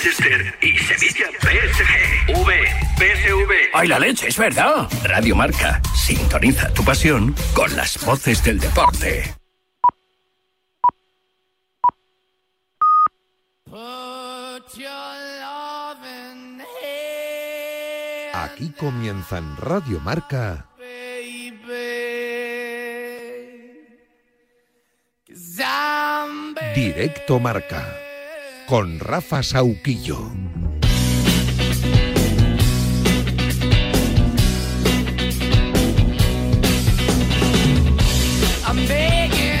Manchester y Sevilla PSG. V, PSV. ¡Ay, la leche, es verdad! Radio Marca, sintoniza tu pasión con las voces del deporte. Aquí comienza en Radio Marca. Directo Marca con Rafa Sauquillo. I'm begging,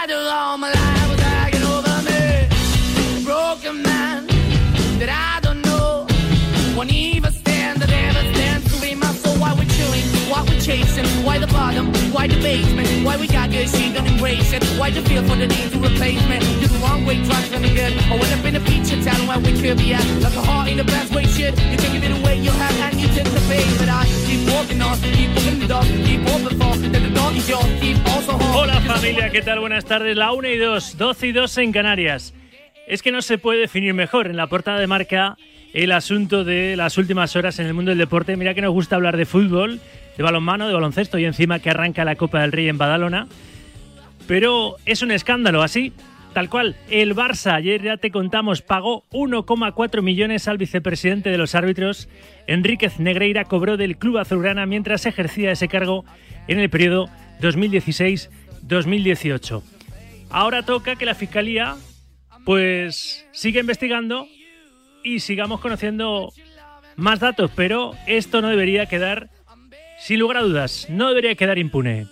why the basement, why we got good, she don't embrace it. Why the feel for the need to replace me? You're the wrong way, trying to good. I went up in a feature town where we could be at. Like a heart in the best way, shit. You can give it away, you have, and you take the bait. But I keep walking on, keep moving the dog, keep open for, that the dog is yours, keep also home. Hola familia, ¿qué tal? Buenas tardes. La 1 y 2, 12 y 2 en Canarias. Es que no se puede definir mejor en la portada de marca el asunto de las últimas horas en el mundo del deporte. Mira que nos gusta hablar de fútbol, de balonmano, de baloncesto y encima que arranca la Copa del Rey en Badalona. Pero es un escándalo, así, tal cual. El Barça, ayer ya te contamos, pagó 1,4 millones al vicepresidente de los árbitros. Enríquez Negreira cobró del club azulgrana mientras ejercía ese cargo en el periodo 2016-2018. Ahora toca que la Fiscalía pues siga investigando y sigamos conociendo más datos, pero esto no debería quedar, sin lugar a dudas, no debería quedar impune.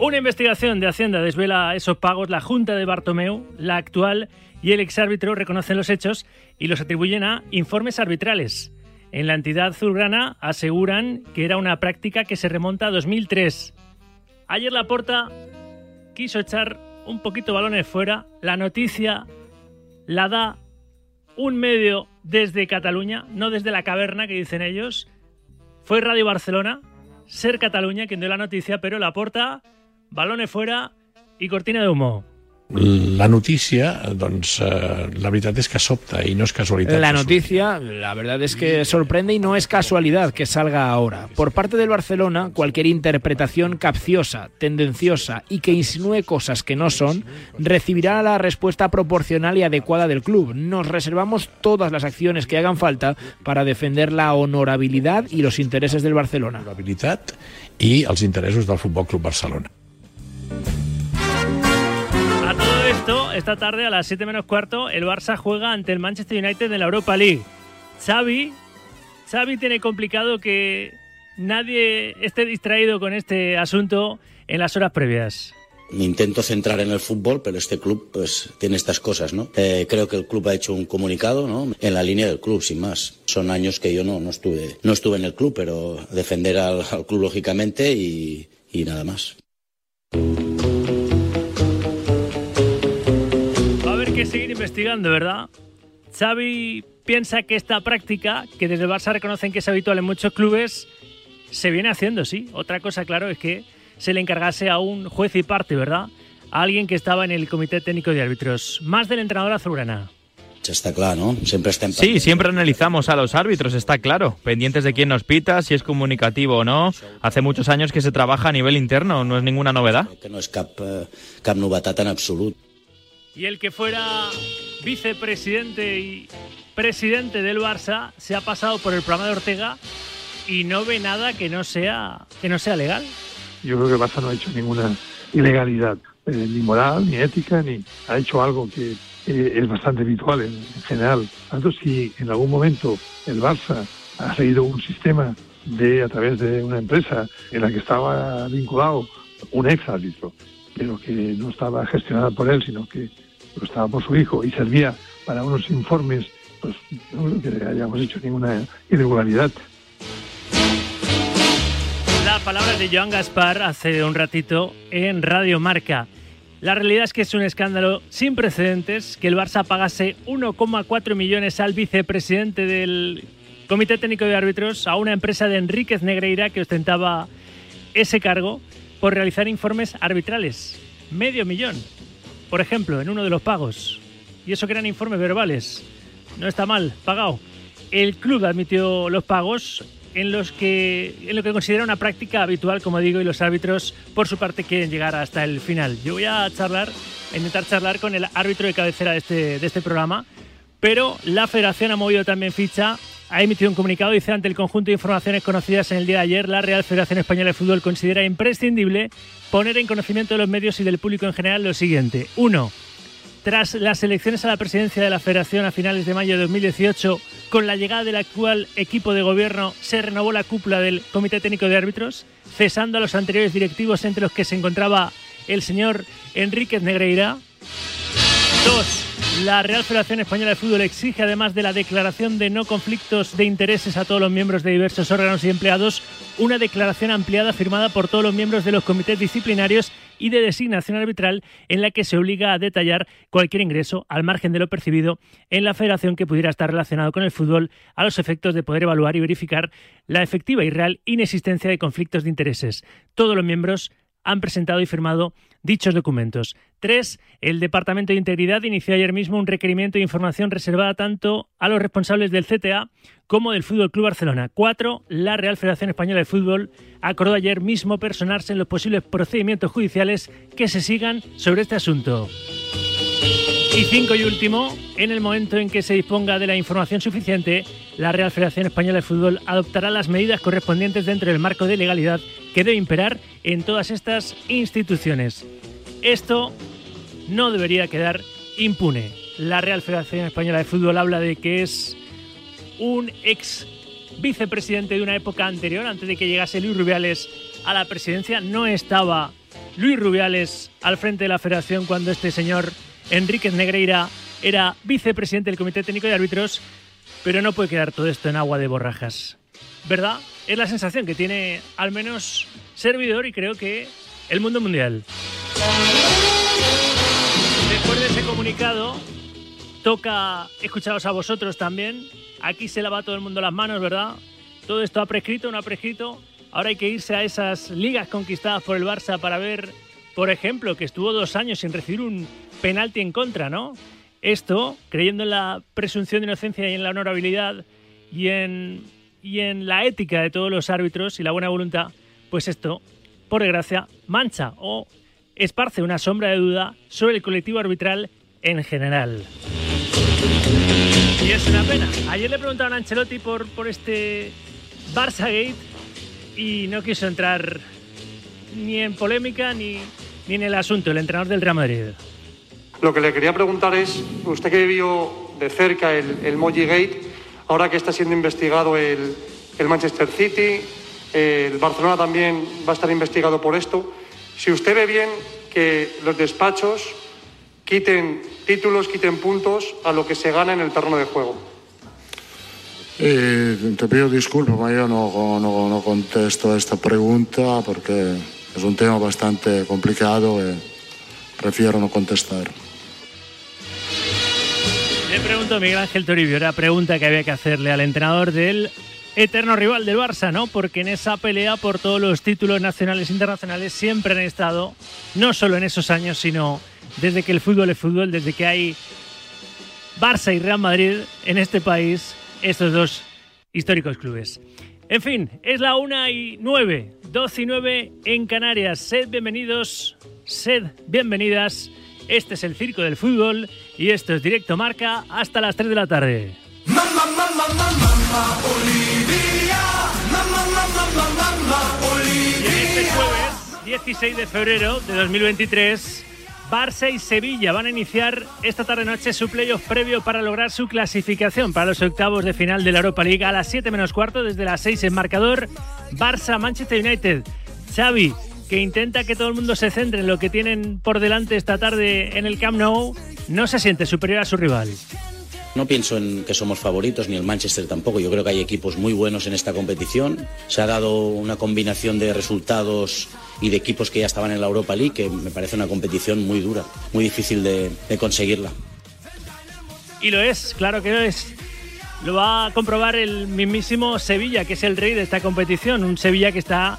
Una investigación de Hacienda desvela esos pagos. La Junta de Bartomeu, la actual y el exárbitro reconocen los hechos y los atribuyen a informes arbitrales. En la entidad azulgrana aseguran que era una práctica que se remonta a 2003. Ayer la porta quiso echar un poquito balones fuera. La noticia la da un medio desde Cataluña, no desde la caverna que dicen ellos. Fue Radio Barcelona, Ser Cataluña quien dio la noticia, pero la porta, balones fuera y cortina de humo. La notícia, doncs, eh, la veritat és que sobta i no és casualitat. La noticia, la verdad es que sorprende y no es casualidad que salga ahora. Por parte del Barcelona, cualquier interpretación capciosa, tendenciosa y que insinúe cosas que no son, recibirá la respuesta proporcional y adecuada del club. Nos reservamos todas las acciones que hagan falta para defender la honorabilidad y los intereses del Barcelona. Honorabilitat i els interessos del Futbol Club Barcelona. Esta tarde a las 7 menos cuarto, el Barça juega ante el Manchester United en la Europa League. Xavi, Xavi tiene complicado que nadie esté distraído con este asunto en las horas previas. Me intento centrar en el fútbol, pero este club pues tiene estas cosas, ¿no? Eh, creo que el club ha hecho un comunicado, ¿no? En la línea del club, sin más. Son años que yo no, no estuve, no estuve en el club, pero defender al, al club lógicamente y, y nada más. Que seguir investigando, ¿verdad? Xavi piensa que esta práctica, que desde el Barça reconocen que es habitual en muchos clubes, se viene haciendo, sí. Otra cosa, claro, es que se le encargase a un juez y parte, ¿verdad? A alguien que estaba en el Comité Técnico de Árbitros. Más del entrenador azulgrana. Está claro, ¿no? Siempre está en Sí, siempre analizamos a los árbitros, está claro. Pendientes de quién nos pita, si es comunicativo o no. Hace muchos años que se trabaja a nivel interno, no es ninguna novedad. Que no és cap, eh, cap novetat en absolut. Y el que fuera vicepresidente y presidente del Barça se ha pasado por el programa de Ortega y no ve nada que no sea que no sea legal. Yo creo que el Barça no ha hecho ninguna ilegalidad, eh, ni moral, ni ética, ni ha hecho algo que eh, es bastante habitual en, en general. Tanto si en algún momento el Barça ha seguido un sistema de a través de una empresa en la que estaba vinculado un ex árbitro, pero que no estaba gestionada por él, sino que lo estaba por su hijo y servía para unos informes, pues no creo que hayamos hecho ninguna irregularidad. La palabra de Joan Gaspar hace un ratito en Radio Marca. La realidad es que es un escándalo sin precedentes que el Barça pagase 1,4 millones al vicepresidente del Comité Técnico de Árbitros a una empresa de Enríquez Negreira que ostentaba ese cargo por realizar informes arbitrales. Medio millón, por ejemplo, en uno de los pagos. Y eso que eran informes verbales. No está mal, pagado. El club admitió los pagos en los que en lo que considera una práctica habitual, como digo, y los árbitros por su parte quieren llegar hasta el final. Yo voy a charlar, intentar charlar con el árbitro de cabecera de este, de este programa, pero la Federación ha movido también ficha, ha emitido un comunicado, dice ante el conjunto de informaciones conocidas en el día de ayer, la Real Federación Española de Fútbol considera imprescindible poner en conocimiento de los medios y del público en general lo siguiente. Uno, tras las elecciones a la presidencia de la Federación a finales de mayo de 2018, con la llegada del actual equipo de gobierno, se renovó la cúpula del Comité Técnico de Árbitros, cesando a los anteriores directivos entre los que se encontraba el señor Enríquez Negreira. Dos, la Real Federación Española de Fútbol exige, además de la declaración de no conflictos de intereses a todos los miembros de diversos órganos y empleados, una declaración ampliada firmada por todos los miembros de los comités disciplinarios y de designación arbitral en la que se obliga a detallar cualquier ingreso al margen de lo percibido en la federación que pudiera estar relacionado con el fútbol a los efectos de poder evaluar y verificar la efectiva y real inexistencia de conflictos de intereses. Todos los miembros han presentado y firmado dichos documentos. Tres, el Departamento de Integridad inició ayer mismo un requerimiento de información reservada tanto a los responsables del CTA como del Fútbol Club Barcelona. Cuatro, la Real Federación Española de Fútbol acordó ayer mismo personarse en los posibles procedimientos judiciales que se sigan sobre este asunto. Y cinco y último, en el momento en que se disponga de la información suficiente, la Real Federación Española de Fútbol adoptará las medidas correspondientes dentro del marco de legalidad que debe imperar en todas estas instituciones. Esto no debería quedar impune. La Real Federación Española de Fútbol habla de que es un ex vicepresidente de una época anterior, antes de que llegase Luis Rubiales a la presidencia. No estaba Luis Rubiales al frente de la federación cuando este señor Enríquez Negreira era vicepresidente del Comité Técnico de Árbitros, pero no puede quedar todo esto en agua de borrajas. ¿Verdad? Es la sensación que tiene al menos servidor y creo que el mundo mundial. Después de ese comunicado, toca escucharos a vosotros también. Aquí se lava todo el mundo las manos, ¿verdad? Todo esto ha prescrito, no ha prescrito. Ahora hay que irse a esas ligas conquistadas por el Barça para ver, por ejemplo, que estuvo dos años sin recibir un penalti en contra, ¿no? Esto, creyendo en la presunción de inocencia y en la honorabilidad y en, y en la ética de todos los árbitros y la buena voluntad, pues esto, por desgracia, mancha o esparce una sombra de duda sobre el colectivo arbitral en general. Y es una pena. Ayer le preguntaron a Ancelotti por, por este Barça Gate y no quiso entrar ni en polémica ni, ni en el asunto, el entrenador del Real Madrid. Lo que le quería preguntar es, usted que vio de cerca el, el Moji Gate, ahora que está siendo investigado el, el Manchester City, el Barcelona también va a estar investigado por esto, si usted ve bien que los despachos quiten títulos, quiten puntos a lo que se gana en el terreno de juego. Eh, te pido disculpas, yo no, no, no contesto esta pregunta porque es un tema bastante complicado y prefiero no contestar. Le pregunto a Miguel Ángel Toribio, era pregunta que había que hacerle al entrenador del eterno rival del Barça, ¿no? Porque en esa pelea por todos los títulos nacionales e internacionales siempre han estado, no solo en esos años, sino desde que el fútbol es fútbol, desde que hay Barça y Real Madrid en este país, estos dos históricos clubes. En fin, es la una y nueve, 12 y 9 en Canarias. Sed bienvenidos, sed bienvenidas. Este es el Circo del Fútbol y esto es Directo Marca hasta las 3 de la tarde. Y este jueves, 16 de febrero de 2023, Barça y Sevilla van a iniciar esta tarde-noche su playoff previo para lograr su clasificación para los octavos de final de la Europa League a las 7 menos cuarto desde las 6 en marcador. Barça-Manchester United. Xavi, que intenta que todo el mundo se centre en lo que tienen por delante esta tarde en el Camp Nou, no se siente superior a su rival. No pienso en que somos favoritos, ni el Manchester tampoco. Yo creo que hay equipos muy buenos en esta competición. Se ha dado una combinación de resultados y de equipos que ya estaban en la Europa League, que me parece una competición muy dura, muy difícil de, de conseguirla. Y lo es, claro que lo es. Lo va a comprobar el mismísimo Sevilla, que es el rey de esta competición. Un Sevilla que está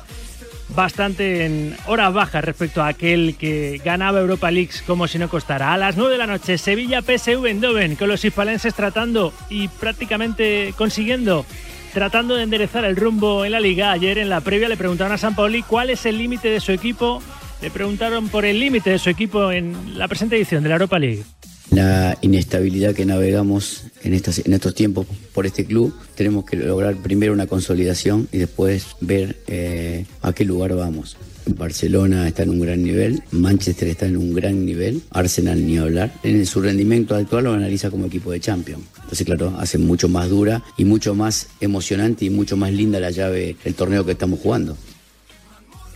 bastante en horas bajas respecto a aquel que ganaba Europa League como si no costara. A las 9 de la noche, Sevilla PSV Eindhoven, con los hispalenses tratando y prácticamente consiguiendo, tratando de enderezar el rumbo en la liga. Ayer en la previa le preguntaron a San Paoli cuál es el límite de su equipo. Le preguntaron por el límite de su equipo en la presente edición de la Europa League. La inestabilidad que navegamos en, estas, en estos tiempos por este club, tenemos que lograr primero una consolidación y después ver eh, a qué lugar vamos. Barcelona está en un gran nivel, Manchester está en un gran nivel, Arsenal ni hablar. En su rendimiento actual lo analiza como equipo de Champions. Entonces, claro, hace mucho más dura y mucho más emocionante y mucho más linda la llave el torneo que estamos jugando.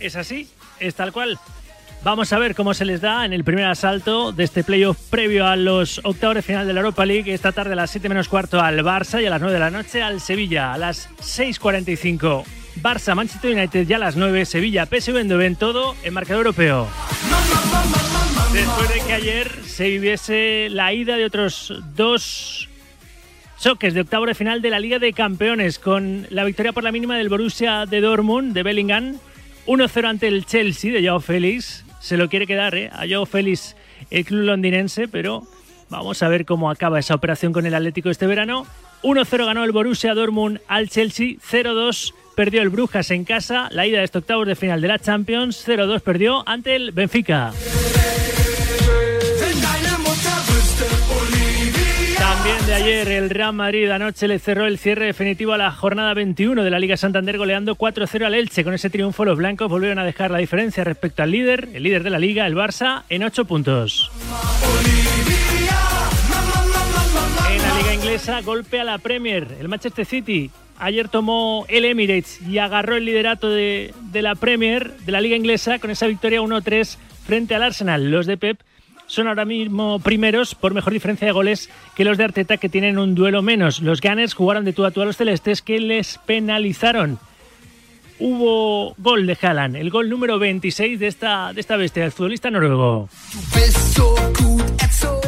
Es así, es tal cual. Vamos a ver cómo se les da en el primer asalto de este playoff previo a los octavos de final de la Europa League. Esta tarde a las 7 menos cuarto al Barça y a las 9 de la noche al Sevilla. A las 6.45 Barça, Manchester United ya a las 9, Sevilla, PSV Eindhoven, todo en marcador europeo. Después de que ayer se viviese la ida de otros dos choques de octavo de final de la Liga de Campeones con la victoria por la mínima del Borussia de Dortmund de Bellingham 1-0 ante el Chelsea de Joao Félix. Se lo quiere quedar ¿eh? a Joao Félix el club londinense, pero vamos a ver cómo acaba esa operación con el Atlético este verano. 1-0 ganó el Borussia Dortmund al Chelsea, 0-2 perdió el Brujas en casa, la ida de este octavos de final de la Champions, 0-2 perdió ante el Benfica. Ayer el Real Madrid anoche le cerró el cierre definitivo a la jornada 21 de la Liga Santander goleando 4-0 al Elche. Con ese triunfo los blancos volvieron a dejar la diferencia respecto al líder, el líder de la liga, el Barça, en 8 puntos. En la liga inglesa, golpe a la Premier. El Manchester City ayer tomó el Emirates y agarró el liderato de, de la Premier, de la liga inglesa, con esa victoria 1-3 frente al Arsenal. Los de Pep son ahora mismo primeros por mejor diferencia de goles que los de Arteta que tienen un duelo menos. Los Gunners jugaron de tú a tú a los celestes que les penalizaron. Hubo gol de Haaland, el gol número 26 de esta, de esta bestia, el futbolista noruego.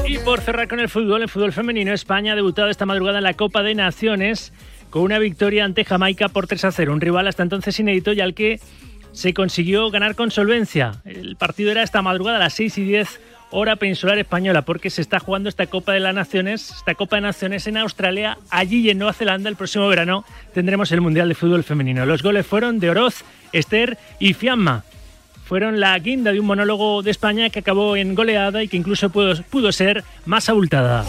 Y por cerrar con el fútbol, el fútbol femenino, España ha debutado esta madrugada en la Copa de Naciones con una victoria ante Jamaica por 3 a 0, un rival hasta entonces inédito y al que se consiguió ganar con solvencia. El partido era esta madrugada a las 6 y 10 hora peninsular española, porque se está jugando esta Copa de las Naciones, esta Copa de Naciones en Australia, allí y en Nueva Zelanda el próximo verano tendremos el Mundial de Fútbol Femenino. Los goles fueron de Oroz, Esther y Fiamma. Fueron la guinda de un monólogo de España que acabó en goleada y que incluso pudo, pudo ser más abultada.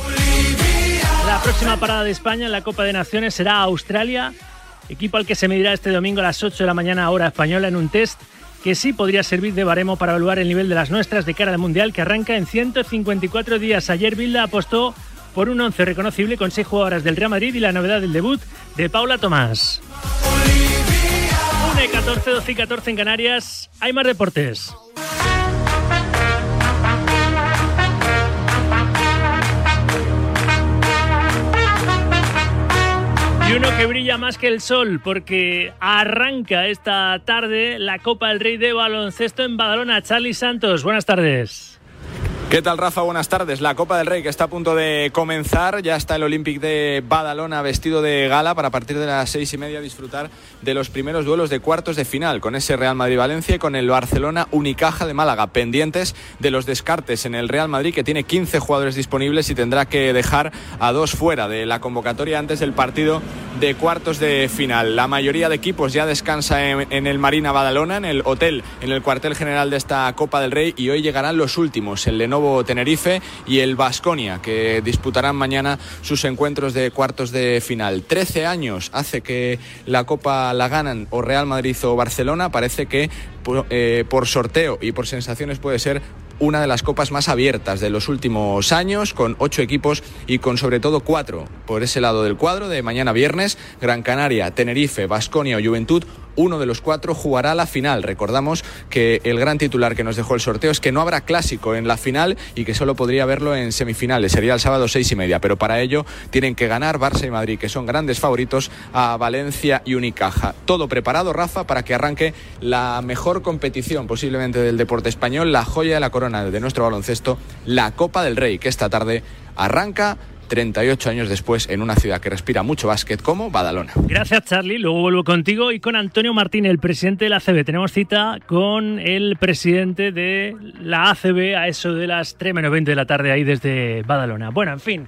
La próxima parada de España en la Copa de Naciones será Australia, equipo al que se medirá este domingo a las 8 de la mañana hora española en un test que sí podría servir de baremo para evaluar el nivel de las nuestras de cara al Mundial que arranca en 154 días. Ayer Bilda apostó por un 11 reconocible con 6 jugadoras del Real Madrid y la novedad del debut de Paula Tomás. 1 y 14, 12 y 14 en Canarias. Hay más deportes. Y uno que brilla más que el sol porque arranca esta tarde la Copa del Rey de Baloncesto en Badalona. Charlie Santos, buenas tardes. ¿Qué tal, Rafa? Buenas tardes. La Copa del Rey que está a punto de comenzar. Ya está el Olympic de Badalona vestido de gala para a partir de las seis y media disfrutar de los primeros duelos de cuartos de final con ese Real Madrid-Valencia y con el Barcelona Unicaja de Málaga. Pendientes de los descartes en el Real Madrid que tiene 15 jugadores disponibles y tendrá que dejar a dos fuera de la convocatoria antes del partido de cuartos de final. La mayoría de equipos ya descansa en, en el Marina Badalona, en el hotel, en el cuartel general de esta Copa del Rey y hoy llegarán los últimos, el Lenovo Tenerife y el Vasconia, que disputarán mañana sus encuentros de cuartos de final. Trece años hace que la Copa la ganan o Real Madrid o Barcelona. Parece que eh, por sorteo y por sensaciones puede ser una de las copas más abiertas de los últimos años, con ocho equipos y con sobre todo cuatro por ese lado del cuadro de mañana viernes, Gran Canaria, Tenerife, Vasconia o Juventud. Uno de los cuatro jugará la final. Recordamos que el gran titular que nos dejó el sorteo es que no habrá clásico en la final y que solo podría verlo en semifinales. Sería el sábado seis y media, pero para ello tienen que ganar Barça y Madrid, que son grandes favoritos a Valencia y Unicaja. Todo preparado, Rafa, para que arranque la mejor competición posiblemente del deporte español, la joya de la corona de nuestro baloncesto, la Copa del Rey, que esta tarde arranca 38 años después en una ciudad que respira mucho básquet como Badalona. Gracias Charlie, luego vuelvo contigo y con Antonio Martín, el presidente de la ACB. Tenemos cita con el presidente de la ACB a eso de las 3 menos 20 de la tarde ahí desde Badalona. Bueno, en fin,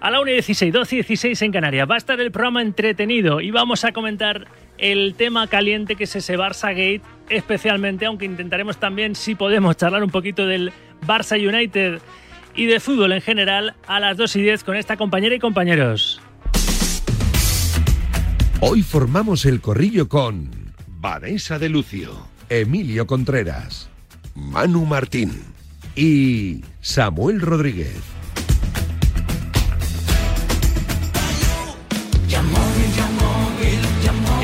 a la 1 y 16, 12 y 16 en Canarias. Va a estar el programa entretenido y vamos a comentar el tema caliente que es ese Barça Gate, especialmente, aunque intentaremos también, si podemos, charlar un poquito del Barça United y de fútbol en general a las 2 y 10 con esta compañera y compañeros. Hoy formamos el corrillo con Vanessa de Lucio, Emilio Contreras, Manu Martín y Samuel Rodríguez.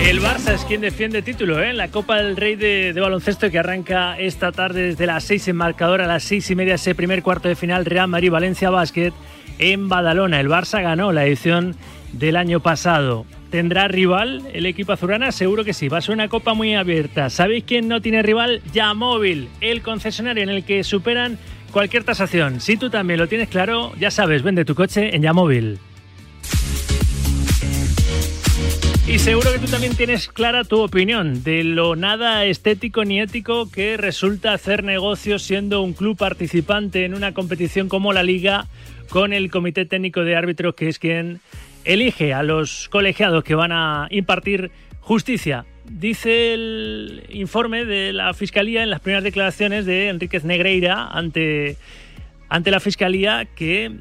El Barça es quien defiende título ¿eh? en la Copa del Rey de, baloncesto que arranca esta tarde desde las 6 en marcador a las 6 y media ese primer cuarto de final Real Madrid Valencia Basket en Badalona. El Barça ganó la edición del año pasado. ¿Tendrá rival el equipo azulgrana? Seguro que sí. Va a ser una copa muy abierta. ¿Sabéis quién no tiene rival? Yamóvil, el concesionario en el que superan cualquier tasación. Si tú también lo tienes claro, ya sabes, vende tu coche en Yamóvil. Y seguro que tú también tienes clara tu opinión de lo nada estético ni ético que resulta hacer negocios siendo un club participante en una competición como la Liga con el Comité Técnico de Árbitros que es quien elige a los colegiados que van a impartir justicia. Dice el informe de la Fiscalía en las primeras declaraciones de Enríquez Negreira ante, ante la Fiscalía que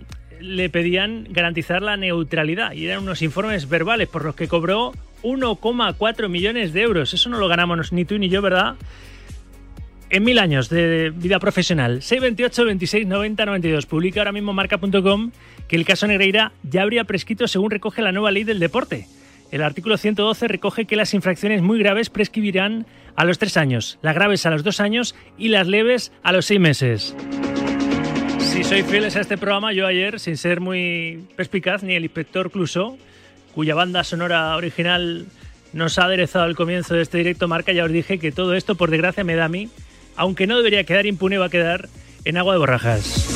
le pedían garantizar la neutralidad y eran unos informes verbales por los que cobró 1,4 millones de euros. Eso no lo ganamos ni tú ni yo, ¿verdad? En mil años de vida profesional. 628 26 90 92. Publica ahora mismo marca.com que el caso Negreira ya habría prescrito según recoge la nueva ley del deporte. El artículo 112 recoge que las infracciones muy graves prescribirán a los tres años, las graves a los dos años y las leves a los seis meses. Si sois fieles a este programa, yo ayer, sin ser muy perspicaz, ni el inspector Cluso, cuya banda sonora original nos ha aderezado el comienzo de este directo marca, ya os dije que todo esto, por desgracia, me da a mí, aunque no debería quedar impune, va a quedar en agua de borrajas.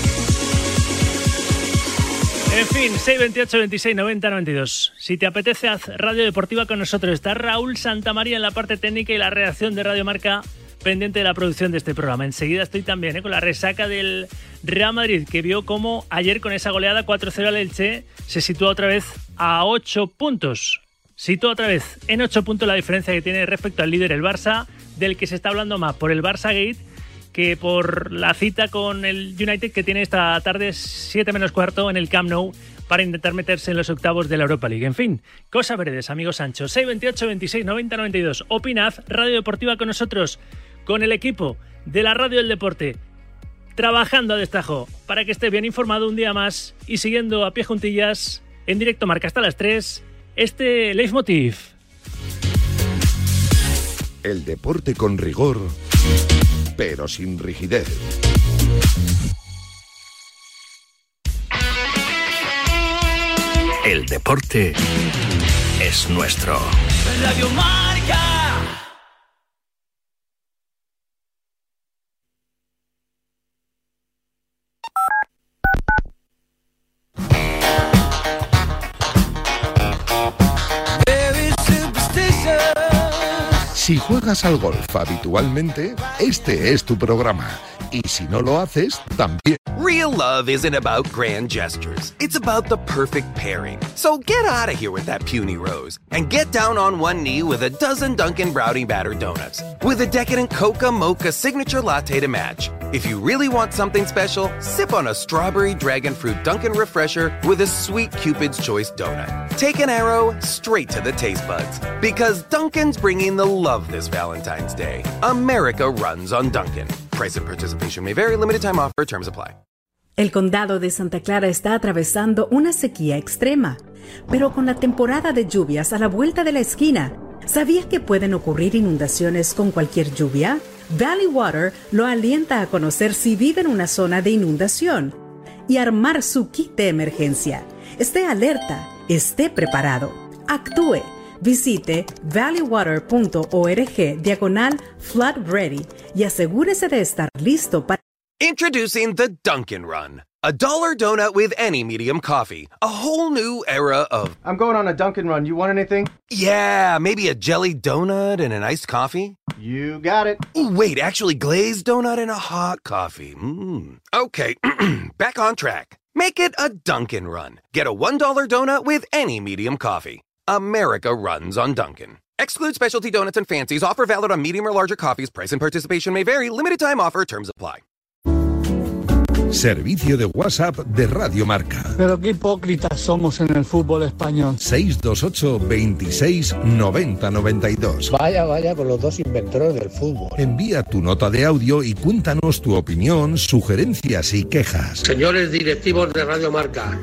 En fin, 628 26 90 92. Si te apetece, haz Radio Deportiva con nosotros. Está Raúl Santamaría en la parte técnica y la redacción de Radio Marca pendiente de la producción de este programa. Enseguida estoy también ¿eh? con la resaca del Real Madrid, que vio como ayer con esa goleada 4-0 al Elche se sitúa otra vez a 8 puntos. Sitúa otra vez en 8 puntos la diferencia que tiene respecto al líder el Barça, del que se está hablando más por el Barça Gate que por la cita con el United que tiene esta tarde 7 menos cuarto en el Camp Nou para intentar meterse en los octavos de la Europa League. En fin, cosas verdes, amigos Sancho. 628 26 90 92. Opinad, Radio Deportiva con nosotros con el equipo de la Radio del Deporte, trabajando a destajo para que esté bien informado un día más y siguiendo a pie juntillas en directo marca hasta las 3 este leitmotiv. El deporte con rigor, pero sin rigidez. El deporte es nuestro. Radio Marca. Si juegas al golf habitualmente, este es tu programa. Y si no lo haces, también. Real love isn't about grand gestures. It's about the perfect pairing. So get out of here with that puny rose and get down on one knee with a dozen Dunkin' Brownie Batter Donuts with a decadent Coca Mocha signature latte to match. If you really want something special, sip on a strawberry dragon fruit Dunkin' Refresher with a sweet Cupid's Choice donut. Take an arrow straight to the taste buds because Dunkin's bringing the love this Valentine's Day. America runs on Dunkin'. Price participation may vary. Limited time offer. Terms apply. El condado de Santa Clara está atravesando una sequía extrema, pero con la temporada de lluvias a la vuelta de la esquina, ¿sabías que pueden ocurrir inundaciones con cualquier lluvia? Valley Water lo alienta a conocer si vive en una zona de inundación y armar su kit de emergencia. Esté alerta, esté preparado, actúe. Visite valleywater.org diagonal flood ready y asegúrese de estar listo para Introducing the Dunkin' Run. A dollar donut with any medium coffee. A whole new era of. I'm going on a Dunkin' Run. You want anything? Yeah, maybe a jelly donut and an iced coffee? You got it. Ooh, wait, actually, glazed donut and a hot coffee. Mmm. Okay, back on track. Make it a Dunkin' Run. Get a $1 donut with any medium coffee. America runs on Dunkin'. Exclude specialty donuts and fancies. Offer valid on medium or larger coffees. Price and participation may vary. Limited time offer. Terms apply. Servicio de WhatsApp de Radio Marca. Pero qué hipócritas somos en el fútbol español. 628 26 90 92. Vaya, vaya con los dos inventores del fútbol. Envía tu nota de audio y cuéntanos tu opinión, sugerencias y quejas. Señores directivos de Radio Marca,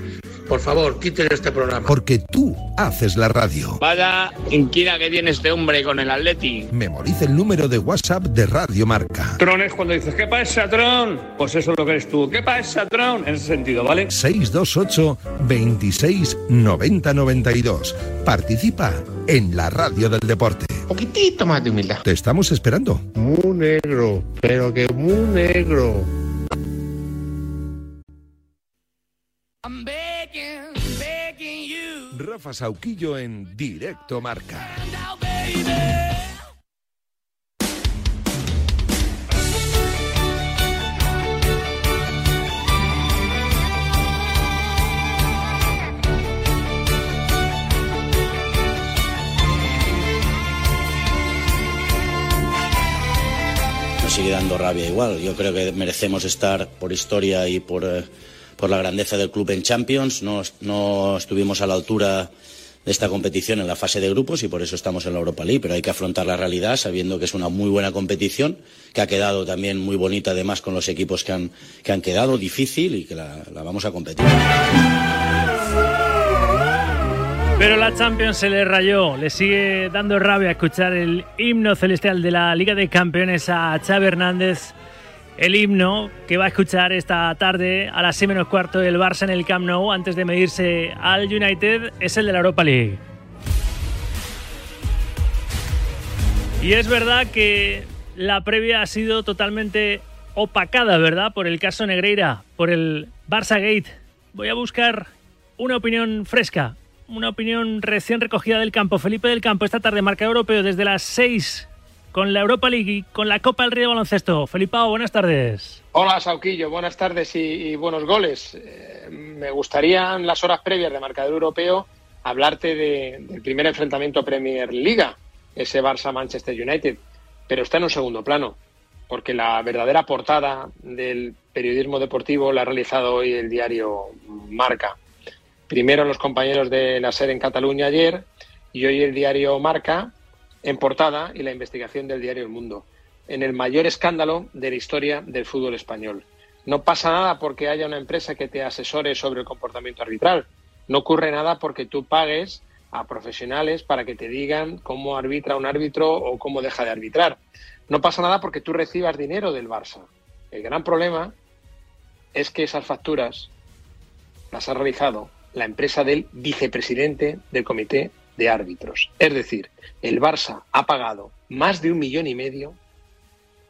por favor, quiten este programa. Porque tú haces la radio. Vaya inquina que tiene este hombre con el Atleti. Memoriza el número de WhatsApp de Radio Marca. Tron es cuando dices, ¿qué pasa, Tron? Pues eso es lo que eres tú. ¿Qué pasa, Tron? En ese sentido, ¿vale? 628 26 90 92. Participa en la radio del deporte. Un poquitito más de humildad. Te estamos esperando. Muy negro, pero que muy negro. I'm begging, begging you. Rafa Sauquillo en Directo Marca. Rabia igual. Yo creo que merecemos estar por historia y por, eh, por la grandeza del club en Champions. No, no estuvimos a la altura de esta competición en la fase de grupos y por eso estamos en la Europa League, pero hay que afrontar la realidad sabiendo que es una muy buena competición, que ha quedado también muy bonita además con los equipos que han, que han quedado, difícil y que la, la vamos a competir. Pero la Champions se le rayó. Le sigue dando rabia escuchar el himno celestial de la Liga de Campeones a Xavi Hernández. El himno que va a escuchar esta tarde a las 6 menos cuarto del Barça en el Camp Nou antes de medirse al United es el de la Europa League. Y es verdad que la previa ha sido totalmente opacada, ¿verdad? Por el caso Negreira, por el Barça Gate. Voy a buscar una opinión fresca, una opinión recién recogida del campo. Felipe del Campo, esta tarde, marca europeo desde las 6 con la Europa League y con la Copa del Rey de Baloncesto. Felipao, buenas tardes. Hola, Sauquillo, buenas tardes y, buenos goles. Eh, me gustaría en las horas previas de marcador europeo hablarte de- del primer enfrentamiento Premier Liga, ese Barça-Manchester United, pero está en un segundo plano, porque la verdadera portada del periodismo deportivo la ha realizado hoy el diario Marca. Primero los compañeros de la SER en Cataluña ayer y hoy el diario Marca en portada y la investigación del diario El Mundo, en el mayor escándalo de la historia del fútbol español. No pasa nada porque haya una empresa que te asesore sobre el comportamiento arbitral. No ocurre nada porque tú pagues a profesionales para que te digan cómo arbitra un árbitro o cómo deja de arbitrar. No pasa nada porque tú recibas dinero del Barça. El gran problema es que esas facturas las ha realizado la empresa del vicepresidente del comité de árbitros. Es decir, el Barça ha pagado más de un millón y medio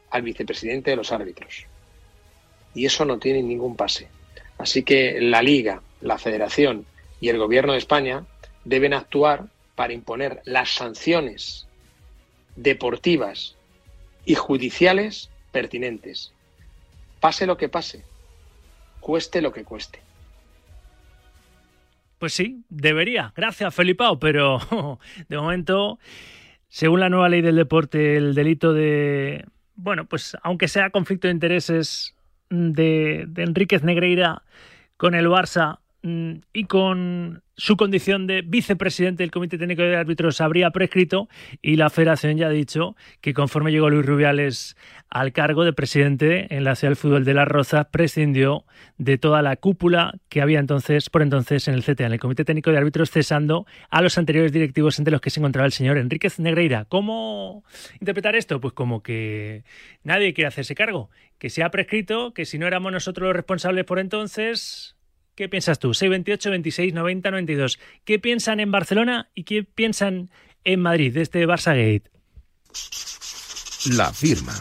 al vicepresidente de los árbitros. Y eso no tiene ningún pase. Así que la Liga, la Federación y el Gobierno de España deben actuar para imponer las sanciones deportivas y judiciales pertinentes. Pase lo que pase, cueste lo que cueste. Pues sí, debería. Gracias, Felipao, pero de momento, según la nueva ley del deporte, el delito de, bueno, pues aunque sea conflicto de intereses de, de Enríquez Negreira con el Barça mm, y con su condición de vicepresidente del Comité Técnico de Árbitros habría prescrito y la federación ya ha dicho que conforme llegó Luis Rubiales al cargo de presidente en la Ciudad del Fútbol de Las Rozas, prescindió de toda la cúpula que había entonces, por entonces, en el CTA, en el Comité Técnico de Árbitros, cesando a los anteriores directivos entre los que se encontraba el señor Enríquez Negreira. ¿Cómo interpretar esto? Pues como que nadie quiere hacerse cargo, que se ha prescrito, que si no éramos nosotros los responsables por entonces, ¿Qué piensas tú? 628, 26, 90, 92. ¿Qué piensan en Barcelona y qué piensan en Madrid de este Barça Gate? La firma.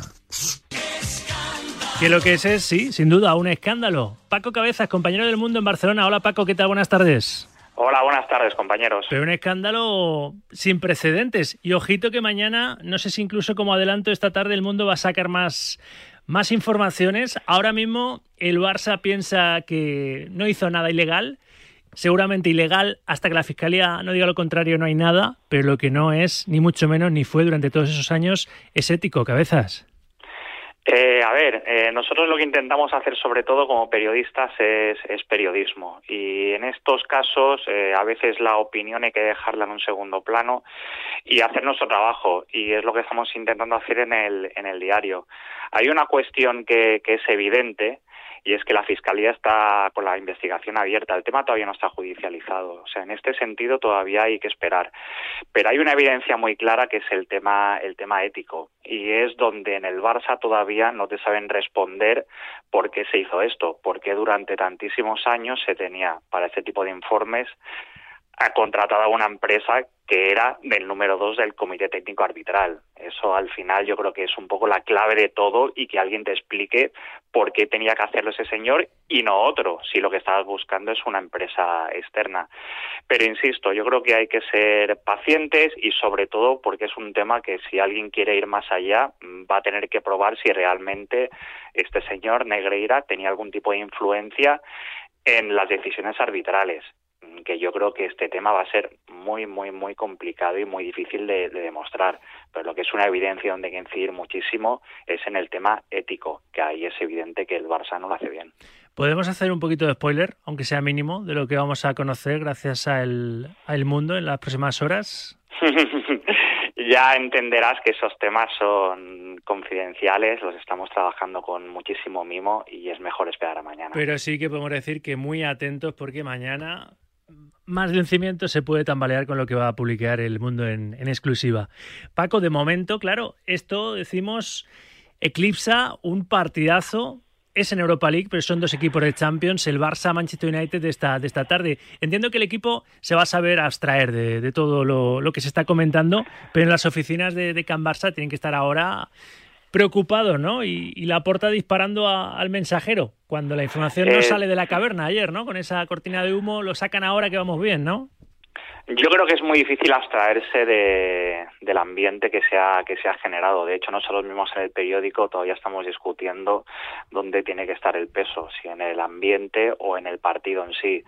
Que lo que es es, sí, sin duda, un escándalo. Paco Cabezas, compañero del mundo en Barcelona. Hola Paco, ¿qué tal? Buenas tardes. Hola, buenas tardes, compañeros. Pero un escándalo sin precedentes. Y ojito que mañana, no sé si incluso como adelanto esta tarde, el mundo va a sacar más, más informaciones. Ahora mismo el Barça piensa que no hizo nada ilegal. Seguramente ilegal hasta que la Fiscalía no diga lo contrario, no hay nada, pero lo que no es, ni mucho menos, ni fue durante todos esos años, es ético, cabezas. Eh, a ver, eh, nosotros lo que intentamos hacer sobre todo como periodistas es, periodismo y en estos casos eh, a veces la opinión hay que dejarla en un segundo plano y hacer nuestro trabajo y es lo que estamos intentando hacer en el, en el diario. Hay una cuestión que, que es evidente y es que la Fiscalía está con la investigación abierta. El tema todavía no está judicializado. O sea, en este sentido todavía hay que esperar. Pero hay una evidencia muy clara que es el tema, el tema ético. Y es donde en el Barça todavía no te saben responder por qué se hizo esto, porque durante tantísimos años se tenía para este tipo de informes contratado a una empresa que era del número dos del comité técnico arbitral. Eso al final yo creo que es un poco la clave de todo y que alguien te explique por qué tenía que hacerlo ese señor y no otro, si lo que estabas buscando es una empresa externa. Pero insisto, yo creo que hay que ser pacientes y sobre todo porque es un tema que si alguien quiere ir más allá va a tener que probar si realmente este señor Negreira tenía algún tipo de influencia en las decisiones arbitrales que yo creo que este tema va a ser muy, muy, muy complicado y muy difícil de, de, demostrar. Pero lo que es una evidencia donde hay que incidir muchísimo es en el tema ético, que ahí es evidente que el Barça no lo hace bien. ¿Podemos hacer un poquito de spoiler, aunque sea mínimo, de lo que vamos a conocer gracias a El, a el Mundo en las próximas horas? ya entenderás que esos temas son confidenciales, los estamos trabajando con muchísimo mimo y es mejor esperar a mañana. Pero sí que podemos decir que muy atentos porque mañana más de un cimiento se puede tambalear con lo que va a publicar el mundo en, exclusiva. Paco, de momento, claro, esto decimos eclipsa un partidazo. Es en Europa League, pero son dos equipos de Champions, el Barça Manchester United de esta, de esta tarde. Entiendo que el equipo se va a saber abstraer de, de todo lo, lo, que se está comentando, pero en las oficinas de, de Can Barça tienen que estar ahora preocupado, ¿no? Y, y la porta disparando a, al mensajero cuando la información no eh, sale de la caverna ayer, ¿no? Con esa cortina de humo lo sacan ahora que vamos bien, ¿no? Yo creo que es muy difícil abstraerse de, del ambiente que se, ha, que se ha generado. De hecho, nosotros mismos en el periódico todavía estamos discutiendo dónde tiene que estar el peso, si en el ambiente o en el partido en sí.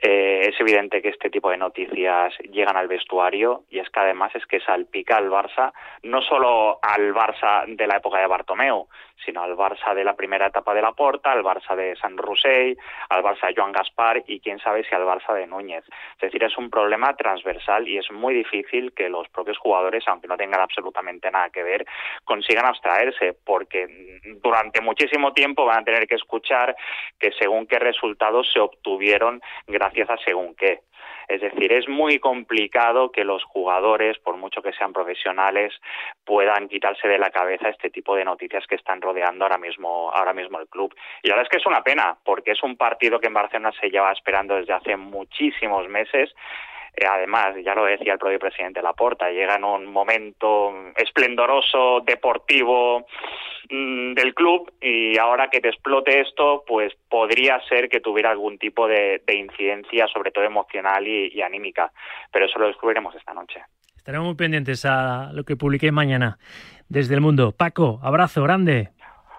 Eh, es evidente que este tipo de noticias llegan al vestuario y es que además es que salpica al Barça, no solo al Barça de la época de Bartomeu, sino al Barça de la primera etapa de la Porta, al Barça de San Rusell, al Barça de Joan Gaspar y quién sabe si al Barça de Núñez. Es decir, es un problema transversal y es muy difícil que los propios jugadores, aunque no tengan absolutamente nada que ver, consigan abstraerse, porque durante muchísimo tiempo van a tener que escuchar que según qué resultados se obtuvieron gracias a según qué. Es decir, es muy complicado que los jugadores, por mucho que sean profesionales, puedan quitarse de la cabeza este tipo de noticias que están rodeando ahora mismo, ahora mismo el club. Y la verdad es que es una pena, porque es un partido que en Barcelona se lleva esperando desde hace muchísimos meses eh, además, ya lo decía el propio presidente Laporta, llega en un momento esplendoroso, deportivo mmm, del club y ahora que te explote esto, pues podría ser que tuviera algún tipo de, de incidencia, sobre todo emocional y, y, anímica. Pero eso lo descubriremos esta noche. Estaremos muy pendientes a lo que publiquéis mañana desde el mundo. Paco, abrazo grande.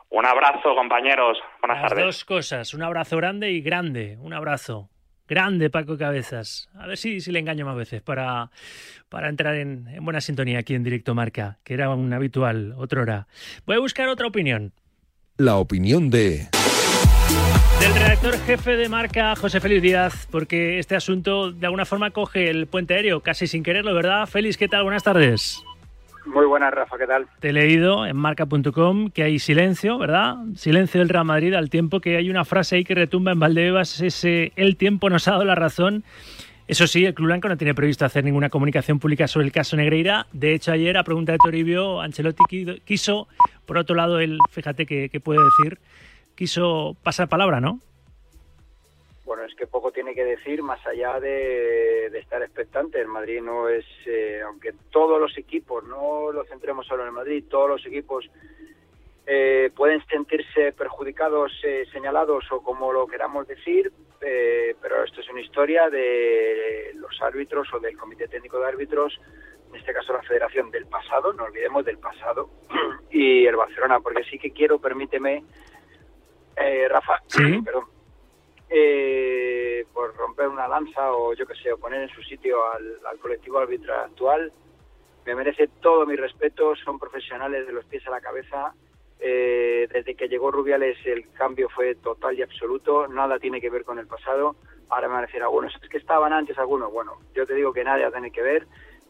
Un abrazo, compañeros. Buenas Las tardes. dos cosas, un abrazo grande y grande. Un abrazo. Grande, Paco Cabezas. A ver si, si le engaño más veces para, para entrar en, en buena sintonía aquí en Directo Marca, que era un habitual, otra hora. Voy a buscar otra opinión. La opinión de... Del redactor jefe de marca, José Félix Díaz, porque este asunto de alguna forma coge el puente aéreo, casi sin quererlo, ¿verdad? Félix, ¿qué tal? Buenas tardes. Muy buenas, Rafa, ¿qué tal? Te he leído en marca.com que hay silencio, ¿verdad? Silencio del Real Madrid al tiempo que hay una frase ahí que retumba en Valdebebas, ese el tiempo nos ha dado la razón. Eso sí, el Club Blanco no tiene previsto hacer ninguna comunicación pública sobre el caso Negreira. De hecho, ayer, a pregunta de Toribio, Ancelotti qui- quiso, por otro lado, él, fíjate que, que puede decir, quiso pasar palabra, ¿no? Bueno, es que poco tiene que decir más allá de, de estar expectante. El Madrid no es, eh, aunque todos los equipos, no lo centremos solo en el Madrid, todos los equipos eh, pueden sentirse perjudicados, eh, señalados o como lo queramos decir, eh, pero esto es una historia de los árbitros o del Comité Técnico de Árbitros, en este caso la Federación del pasado, no olvidemos del pasado, y el Barcelona, porque sí que quiero, permíteme, eh, Rafa, Sí. perdón, eh, por romper una lanza o yo que sé, o poner en su sitio al, colectivo arbitral actual. Me merece todo mi respeto, son profesionales de los pies a la cabeza. Eh, desde que llegó Rubiales el cambio fue total y absoluto, nada tiene que ver con el pasado. Ahora me van a decir algunos, es que estaban antes algunos. Bueno, yo te digo que nada tiene que ver,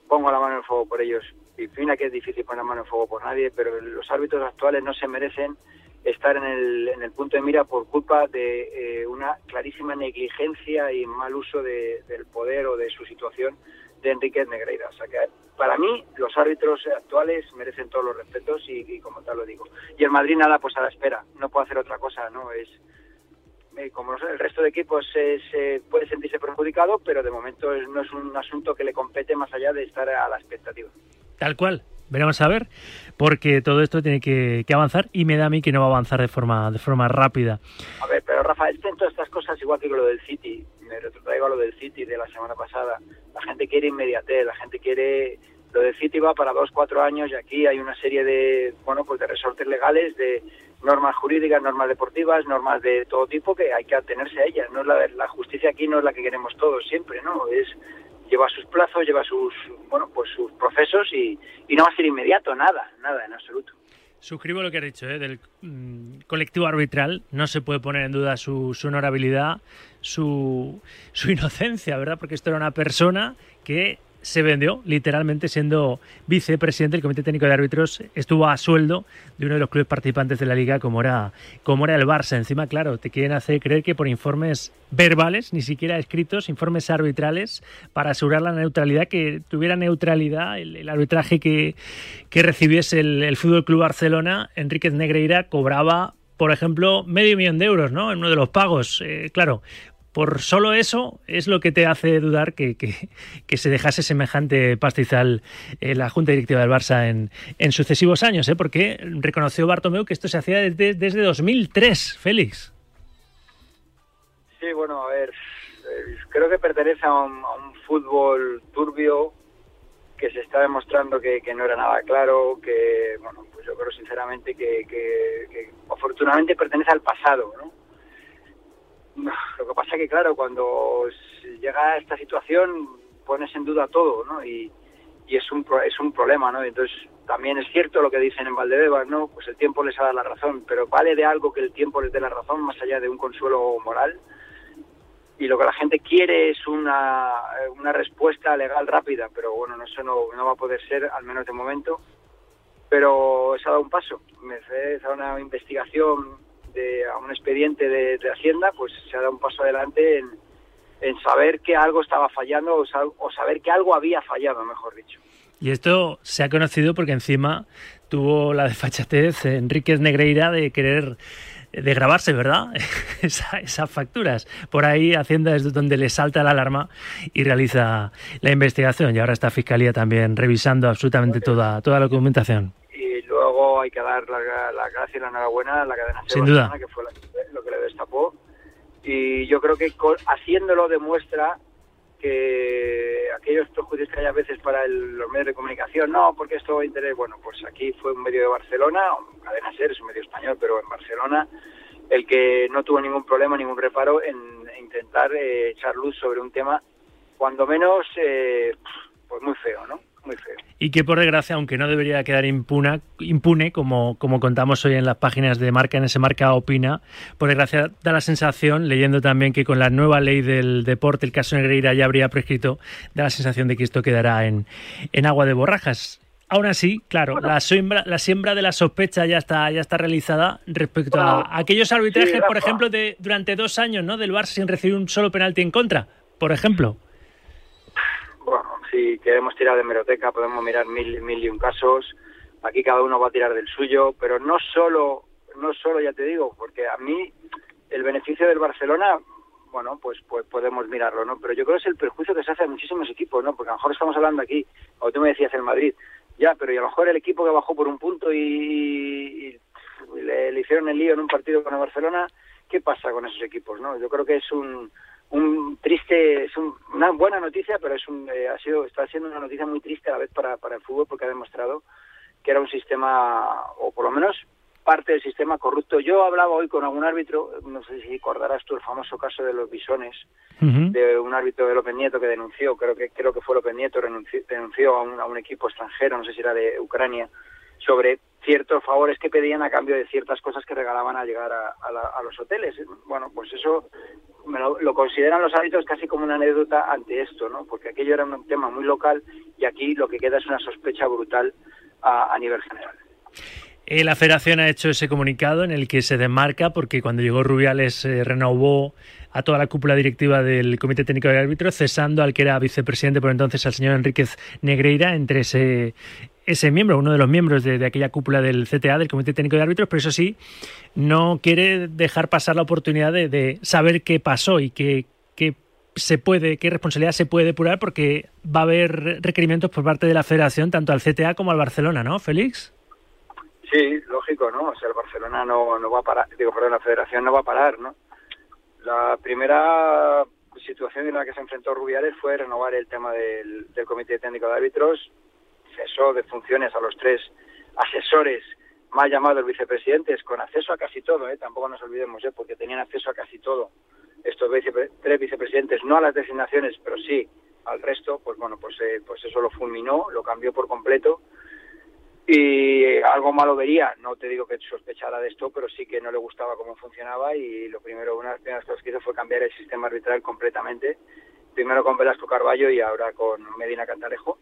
pongo la mano en fuego por ellos. Y fina que es difícil poner la mano en fuego por nadie, pero los árbitros actuales no se merecen estar en el, en el punto de mira por culpa de eh, una clarísima negligencia y mal uso de- del poder o de su situación de Enrique Negreira. O sea que para mí los árbitros actuales merecen todos los respetos y, como tal lo digo. Y el Madrid nada, pues a la espera, no puede hacer otra cosa, ¿no? Es eh, como el resto de equipos es, eh, puede sentirse perjudicado, pero de momento no es un asunto que le compete más allá de estar a la expectativa. Tal cual. Veremos a ver, porque todo esto tiene que, avanzar y me da a mí que no va a avanzar de forma, de forma rápida. A ver, pero Rafa, es que en todas estas cosas, igual que lo del City, me retrotraigo a lo del City de la semana pasada, la gente quiere inmediatez, la gente quiere... Lo del City va para dos, cuatro años y aquí hay una serie de, bueno, pues de resortes legales, de normas jurídicas, normas deportivas, normas de todo tipo que hay que atenerse a ellas. No es la justicia aquí no es la que queremos todos siempre, ¿no? Es lleva sus plazos, lleva sus, bueno, pues sus procesos y, no va a ser inmediato, nada, nada en absoluto. Suscribo lo que has dicho, ¿eh? del mm, colectivo arbitral. No se puede poner en duda su, su honorabilidad, su, su inocencia, ¿verdad? Porque esto era una persona que se vendió literalmente siendo vicepresidente del Comité Técnico de Árbitros. Estuvo a sueldo de uno de los clubes participantes de la liga como era, como era el Barça. Encima, claro, te quieren hacer creer que por informes verbales, ni siquiera escritos, informes arbitrales, para asegurar la neutralidad, que tuviera neutralidad el, arbitraje que, que recibiese el, el Fútbol Club Barcelona, Enríquez Negreira cobraba, por ejemplo, medio millón de euros, ¿no? En uno de los pagos. Eh, claro, por solo eso es lo que te hace dudar que, que, que se dejase semejante pastizal en la Junta Directiva del Barça en, en sucesivos años, ¿eh? porque reconoció Bartomeu que esto se hacía desde, desde 2003, Félix. Sí, bueno, a ver, eh, creo que pertenece a un, a un fútbol turbio que se está demostrando que, no era nada claro, que, bueno, pues yo creo sinceramente que afortunadamente pertenece al pasado, ¿no? Lo que pasa que, claro, cuando llega a esta situación pones en duda todo, ¿no? Y, es un es un problema, ¿no? Entonces también es cierto lo que dicen en Valdebebas, ¿no? Pues el tiempo les ha dado la razón, pero vale de algo que el tiempo les dé la razón más allá de un consuelo moral y lo que la gente quiere es una, una respuesta legal rápida, pero bueno, no, eso no, no va a poder ser, al menos de momento. Pero se ha dado un paso. Se ha dado una investigación de, a un expediente de, de Hacienda, pues se ha dado un paso adelante en, en saber que algo estaba fallando o, o saber que algo había fallado, mejor dicho. Y esto se ha conocido porque encima tuvo la desfachatez Enríquez Negreira de querer de grabarse, ¿verdad? Esa- esas facturas. Por ahí Hacienda es donde le salta la alarma y realiza la investigación. Y ahora está Fiscalía también revisando absolutamente toda, toda la documentación. Hay que dar la, la gracia y la enhorabuena a la cadena Sin duda. Que fue la- lo que le destapó. Y yo creo que haciéndolo demuestra que aquellos prejuicios que hay a veces para el- los medios de comunicación, no, porque esto va a interés, bueno, pues aquí fue un medio de Barcelona, cadena ser, es un medio español, pero en Barcelona, el que no tuvo ningún problema, ningún reparo en intentar eh, echar luz sobre un tema, cuando menos, eh, pues muy feo, ¿no? Muy feo. Y que por desgracia, aunque no debería quedar impuna, impune, como, como contamos hoy en las páginas de Marca, en ese Marca Opina, por desgracia da la sensación, leyendo también que con la nueva ley del deporte, el caso Negreira ya habría prescrito, da la sensación de que esto quedará en, en agua de borrajas. Aún así, claro, la siembra, la siembra de la sospecha ya está, ya está realizada respecto Bueno, a aquellos arbitrajes, sí, por ejemplo, de durante dos años, ¿no? Del Barça sin recibir un solo penalti en contra, por ejemplo. Bueno, si queremos tirar de meroteca podemos mirar mil, mil y un casos. Aquí cada uno va a tirar del suyo, pero no solo, no solo ya te digo, porque a mí el beneficio del Barcelona, bueno, pues, pues podemos mirarlo, ¿no? Pero yo creo que es el perjuicio que se hace a muchísimos equipos, ¿no? Porque a lo mejor estamos hablando aquí, o tú me decías el Madrid, ya, pero y a lo mejor el equipo que bajó por un punto y- y le, le hicieron el lío en un partido con el Barcelona, ¿qué pasa con esos equipos, no? Yo creo que es un, un triste, es un- una buena noticia, pero es un, eh, ha sido, está siendo una noticia muy triste a la vez para, para el fútbol porque ha demostrado que era un sistema, o por lo menos parte del sistema corrupto. Yo hablaba hoy con algún árbitro, no sé si recordarás tú el famoso caso de los bisones, de un árbitro de López Nieto que denunció, creo que creo que fue López Nieto, renunció- denunció a un, a un equipo extranjero, no sé si era de Ucrania, sobre ciertos favores que pedían a cambio de ciertas cosas que regalaban al llegar a, la- los hoteles. Bueno, pues eso me lo, consideran los árbitros casi como una anécdota ante esto, ¿no? Porque aquello era un tema muy local y aquí lo que queda es una sospecha brutal a, nivel general. Eh, la federación ha hecho ese comunicado en el que se desmarca porque cuando llegó Rubiales eh, renovó a toda la cúpula directiva del Comité Técnico de Árbitros, cesando al que era vicepresidente por entonces, al señor Enríquez Negreira, entre ese, ese miembro, uno de los miembros de, de aquella cúpula del CTA, del Comité Técnico de Árbitros, pero eso sí, no quiere dejar pasar la oportunidad de, de saber qué pasó y qué, qué se puede, qué responsabilidad se puede depurar porque va a haber requerimientos por parte de la federación, tanto al CTA como al Barcelona, ¿no, Félix? Sí, lógico, ¿no? O sea, el Barcelona no, no va a parar, digo, perdón, la federación no va a parar, ¿no? La primera situación en la que se enfrentó Rubiales fue renovar el tema del, del Comité Técnico de Árbitros, cesó de funciones a los tres asesores mal llamados vicepresidentes, con acceso a casi todo, ¿eh? tampoco nos olvidemos, ¿eh? porque tenían acceso a casi todo. Estos vicepre- tres vicepresidentes, no a las designaciones, pero sí al resto, pues bueno, pues, eh, pues eso lo fulminó, lo cambió por completo y algo malo vería, no te digo que sospechara de esto, pero sí que no le gustaba cómo funcionaba y lo primero, una de las cosas que hizo fue cambiar el sistema arbitral completamente, primero con Velasco Carballo y ahora con Medina Cantalejo.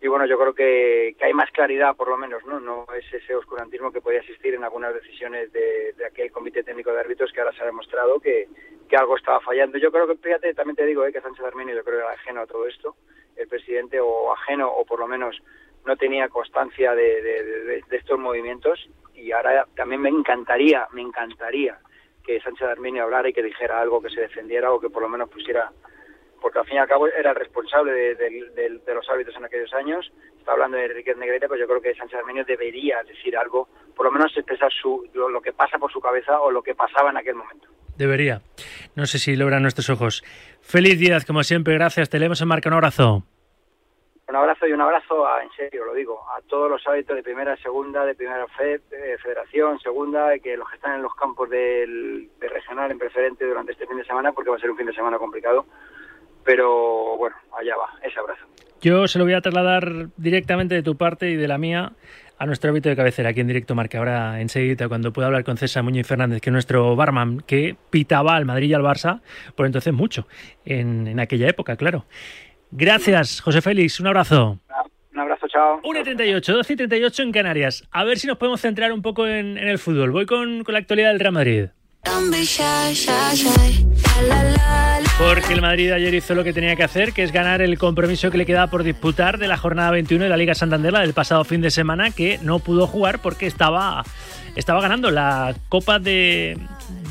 Y bueno, yo creo que, que hay más claridad, por lo menos, ¿no? No es ese oscurantismo que podía existir en algunas decisiones de, de aquel Comité Técnico de Árbitros que ahora se ha demostrado que, que algo estaba fallando. Yo creo que, fíjate, también te digo eh, que Sánchez Arminio yo creo que era ajeno a todo esto, el presidente, o ajeno, o por lo menos no tenía constancia de, de- de- de estos movimientos y ahora también me encantaría, me encantaría que Sánchez Arminio hablara y que dijera algo que se defendiera o que por lo menos pusiera, porque al fin y al cabo era responsable de, de- de- de los árbitros en aquellos años, está hablando de Enrique Negrete, pero yo creo que Sánchez Arminio debería decir algo, por lo menos expresar lo, que pasa por su cabeza o lo que pasaba en aquel momento. Debería. No sé si logran nuestros ojos. Feliz Díaz, como siempre, gracias. Te leemos en marca. Un abrazo. Un abrazo y un abrazo, a, en serio, lo digo, a todos los árbitros de primera, segunda, de primera fe, eh, federación, segunda, que los que están en los campos del, de regional en preferente durante este fin de semana, porque va a ser un fin de semana complicado. Pero bueno, allá va, ese abrazo. Yo se lo voy a trasladar directamente de tu parte y de la mía a nuestro árbitro de cabecera aquí en directo marca. Ahora enseguida, cuando pueda hablar con César Muñoz Fernández, que es nuestro barman, que pitaba al Madrid y al Barça, por entonces mucho, en, en aquella época, claro. Gracias, José Félix. Un abrazo. Un abrazo, chao. 1 y 38, 12 y 38 en Canarias. A ver si nos podemos centrar un poco en, en el fútbol. Voy con, con la actualidad del Real Madrid. Porque el Madrid ayer hizo lo que tenía que hacer, que es ganar el compromiso que le quedaba por disputar de la jornada 21 de la Liga Santander, la del pasado fin de semana, que no pudo jugar porque estaba, estaba ganando la Copa de,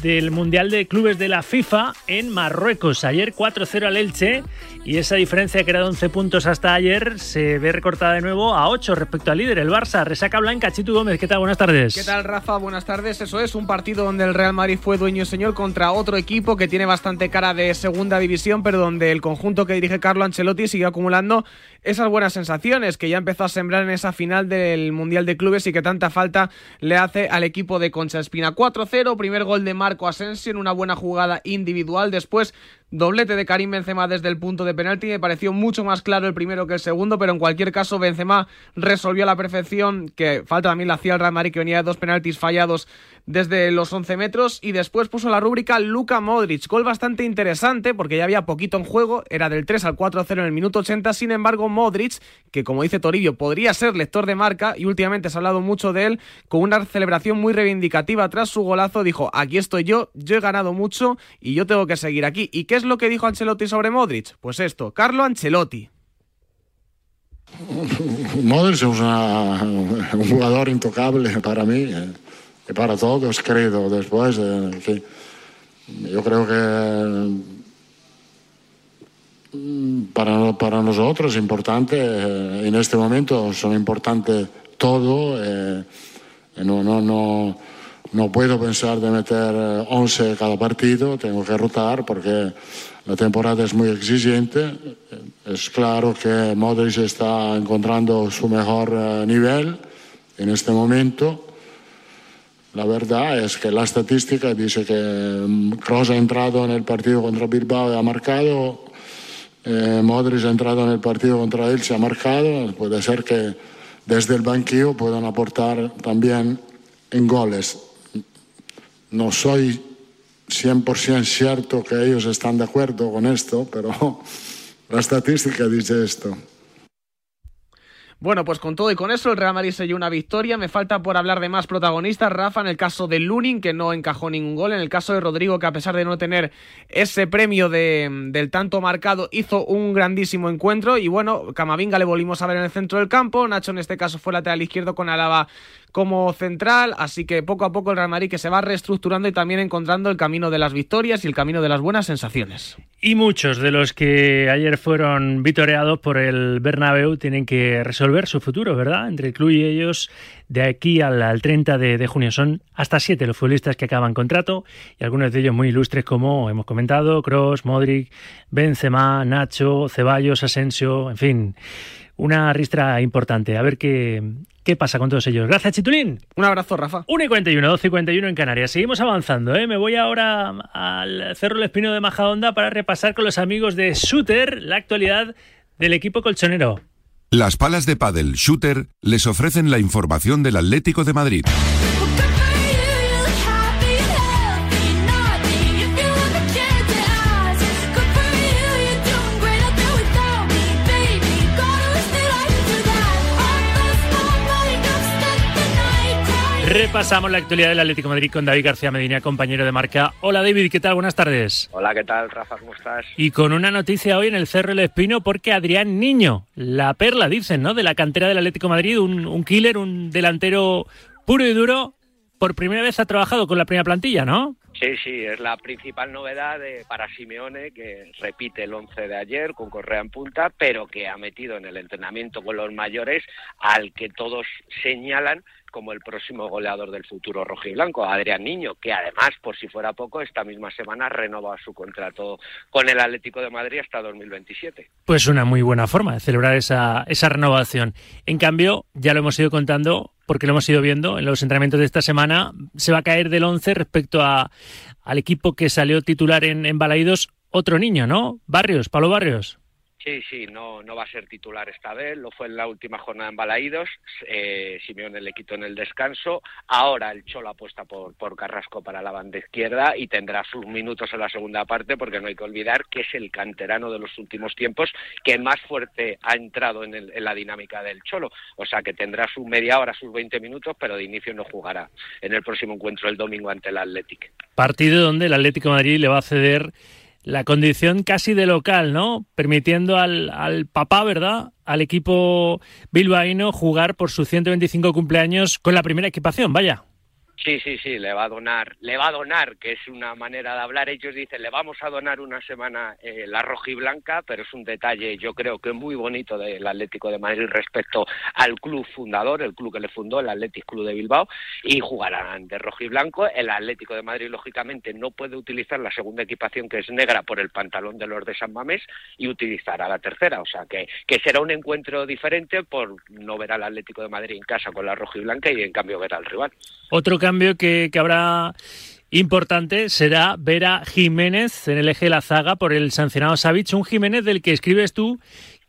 del Mundial de Clubes de la FIFA en Marruecos. Ayer 4-0 al Elche y esa diferencia que era de 11 puntos hasta ayer se ve recortada de nuevo a 8 respecto al líder, el Barça. Resaca Blanca, Chitu Gómez, ¿qué tal? Buenas tardes. ¿Qué tal, Rafa? Buenas tardes. Eso es un partido donde el Real Madrid fue dueño y señor contra otro equipo que tiene bastante cara de segunda división, pero donde el conjunto que dirige Carlo Ancelotti sigue acumulando esas buenas sensaciones que ya empezó a sembrar en esa final del Mundial de Clubes y que tanta falta le hace al equipo de Concha Espina. 4-0, primer gol de Marco Asensio en una buena jugada individual. Después Doblete de Karim Benzema desde el punto de penalti. Me pareció mucho más claro el primero que el segundo, pero en cualquier caso Benzema resolvió a la perfección, que falta también la hacía el Real que venía de dos penaltis fallados desde los 11 metros. Y después puso la rúbrica Luka Modric. Gol bastante interesante porque ya había poquito en juego. Era del 3 al 4-0 en el minuto 80. Sin embargo, Modric, que como dice Toribio, podría ser lector de marca y últimamente se ha hablado mucho de él, con una celebración muy reivindicativa tras su golazo, dijo, aquí estoy yo, yo he ganado mucho y yo tengo que seguir aquí. ¿Y qué es lo que dijo Ancelotti sobre Modric? Pues esto, Carlo Ancelotti. Modric es un jugador intocable para mí eh, y para todos, creo. Después, eh, que yo creo que mm, para, para nosotros es importante, eh, en este momento son importantes todo. eh, no, no, no, no puedo pensar de meter eh, 11 cada partido, tengo que rotar porque la temporada es muy exigente. Es claro que Modric está encontrando su mejor eh, nivel en este momento. La verdad es que la estadística dice que Kroos ha entrado en el partido contra Bilbao y ha marcado, eh, Modric ha entrado en el partido contra él, se ha marcado. Puede ser que desde el banquillo puedan aportar también en goles. No soy 100% cierto que ellos están de acuerdo con esto, pero la estadística dice esto. Bueno, pues con todo y con eso, el Real Madrid selló una victoria. Me falta por hablar de más protagonistas. Rafa, en el caso de Lunin, que no encajó ningún gol. En el caso de Rodrigo, que a pesar de no tener ese premio de, del tanto marcado, hizo un grandísimo encuentro. Y bueno, Camavinga le volvimos a ver en el centro del campo. Nacho, en este caso, fue lateral izquierdo con Alaba como central. Así que poco a poco el Real Madrid que se va reestructurando y también encontrando el camino de las victorias y el camino de las buenas sensaciones. Y muchos de los que ayer fueron vitoreados por el Bernabéu tienen que resolver su futuro, ¿verdad? Entre el y ellos, de aquí al, al 30 de, de junio. Son hasta siete los futbolistas que acaban contrato y algunos de ellos muy ilustres como hemos comentado, Cross, Modric, Benzema, Nacho, Ceballos, Asensio, en fin, una ristra importante. A ver qué, qué pasa con todos ellos. Gracias, Chitulín. Un abrazo, Rafa. 1 y 41, 12 y 41 en Canarias. Seguimos avanzando, ¿eh? Me voy ahora al Cerro El Espino de Majadonda para repasar con los amigos de Shooter la actualidad del equipo colchonero. Las palas de pádel Shooter les ofrecen la información del Atlético de Madrid. Repasamos la actualidad del Atlético de Madrid con David García Medina, compañero de marca. Hola David, ¿qué tal? Buenas tardes. Hola, ¿qué tal, Rafa? ¿Cómo estás? Y con una noticia hoy en el Cerro El Espino porque Adrián Niño, la perla, dicen, ¿no? De la cantera del Atlético de Madrid, un, un killer, un delantero puro y duro, por primera vez ha trabajado con la primera plantilla, ¿no? Sí, sí, es la principal novedad de, para Simeone, que repite el 11 de ayer con Correa en punta, pero que ha metido en el entrenamiento con los mayores al que todos señalan como el próximo goleador del futuro rojiblanco, Adrián Niño, que además, por si fuera poco, esta misma semana renova su contrato con el Atlético de Madrid hasta 2027. Pues una muy buena forma de celebrar esa, esa renovación. En cambio, ya lo hemos ido contando, porque lo hemos ido viendo en los entrenamientos de esta semana, se va a caer del 11 respecto a, al equipo que salió titular en, en Balaídos, otro niño, ¿no? Barrios, Pablo Barrios. Sí, sí, no, no va a ser titular esta vez, lo fue en la última jornada en Balaídos, eh, Simeone le quitó en el descanso, ahora el Cholo apuesta por, por Carrasco para la banda izquierda y tendrá sus minutos en la segunda parte porque no hay que olvidar que es el canterano de los últimos tiempos que más fuerte ha entrado en, el, en la dinámica del Cholo, o sea que tendrá su media hora, sus 20 minutos, pero de inicio no jugará en el próximo encuentro el domingo ante el Athletic. Partido donde el Atlético Madrid le va a ceder la condición casi de local, ¿no? Permitiendo al, al, papá, ¿verdad? Al equipo bilbaíno jugar por su 125 cumpleaños con la primera equipación, vaya. Sí, sí, sí, le va a donar, le va a donar, que es una manera de hablar. Ellos dicen, le vamos a donar una semana eh, la roja y blanca, pero es un detalle, yo creo que muy bonito del Atlético de Madrid respecto al club fundador, el club que le fundó, el Atlético Club de Bilbao, y jugarán de rojo y blanco. El Atlético de Madrid, lógicamente, no puede utilizar la segunda equipación, que es negra, por el pantalón de los de San Mamés, y utilizará la tercera. O sea, que, que será un encuentro diferente por no ver al Atlético de Madrid en casa con la roja y blanca y, en cambio, ver al rival. Otro cambio que, habrá importante será ver a Jiménez en el eje de la zaga por el sancionado Savic, un Jiménez del que escribes tú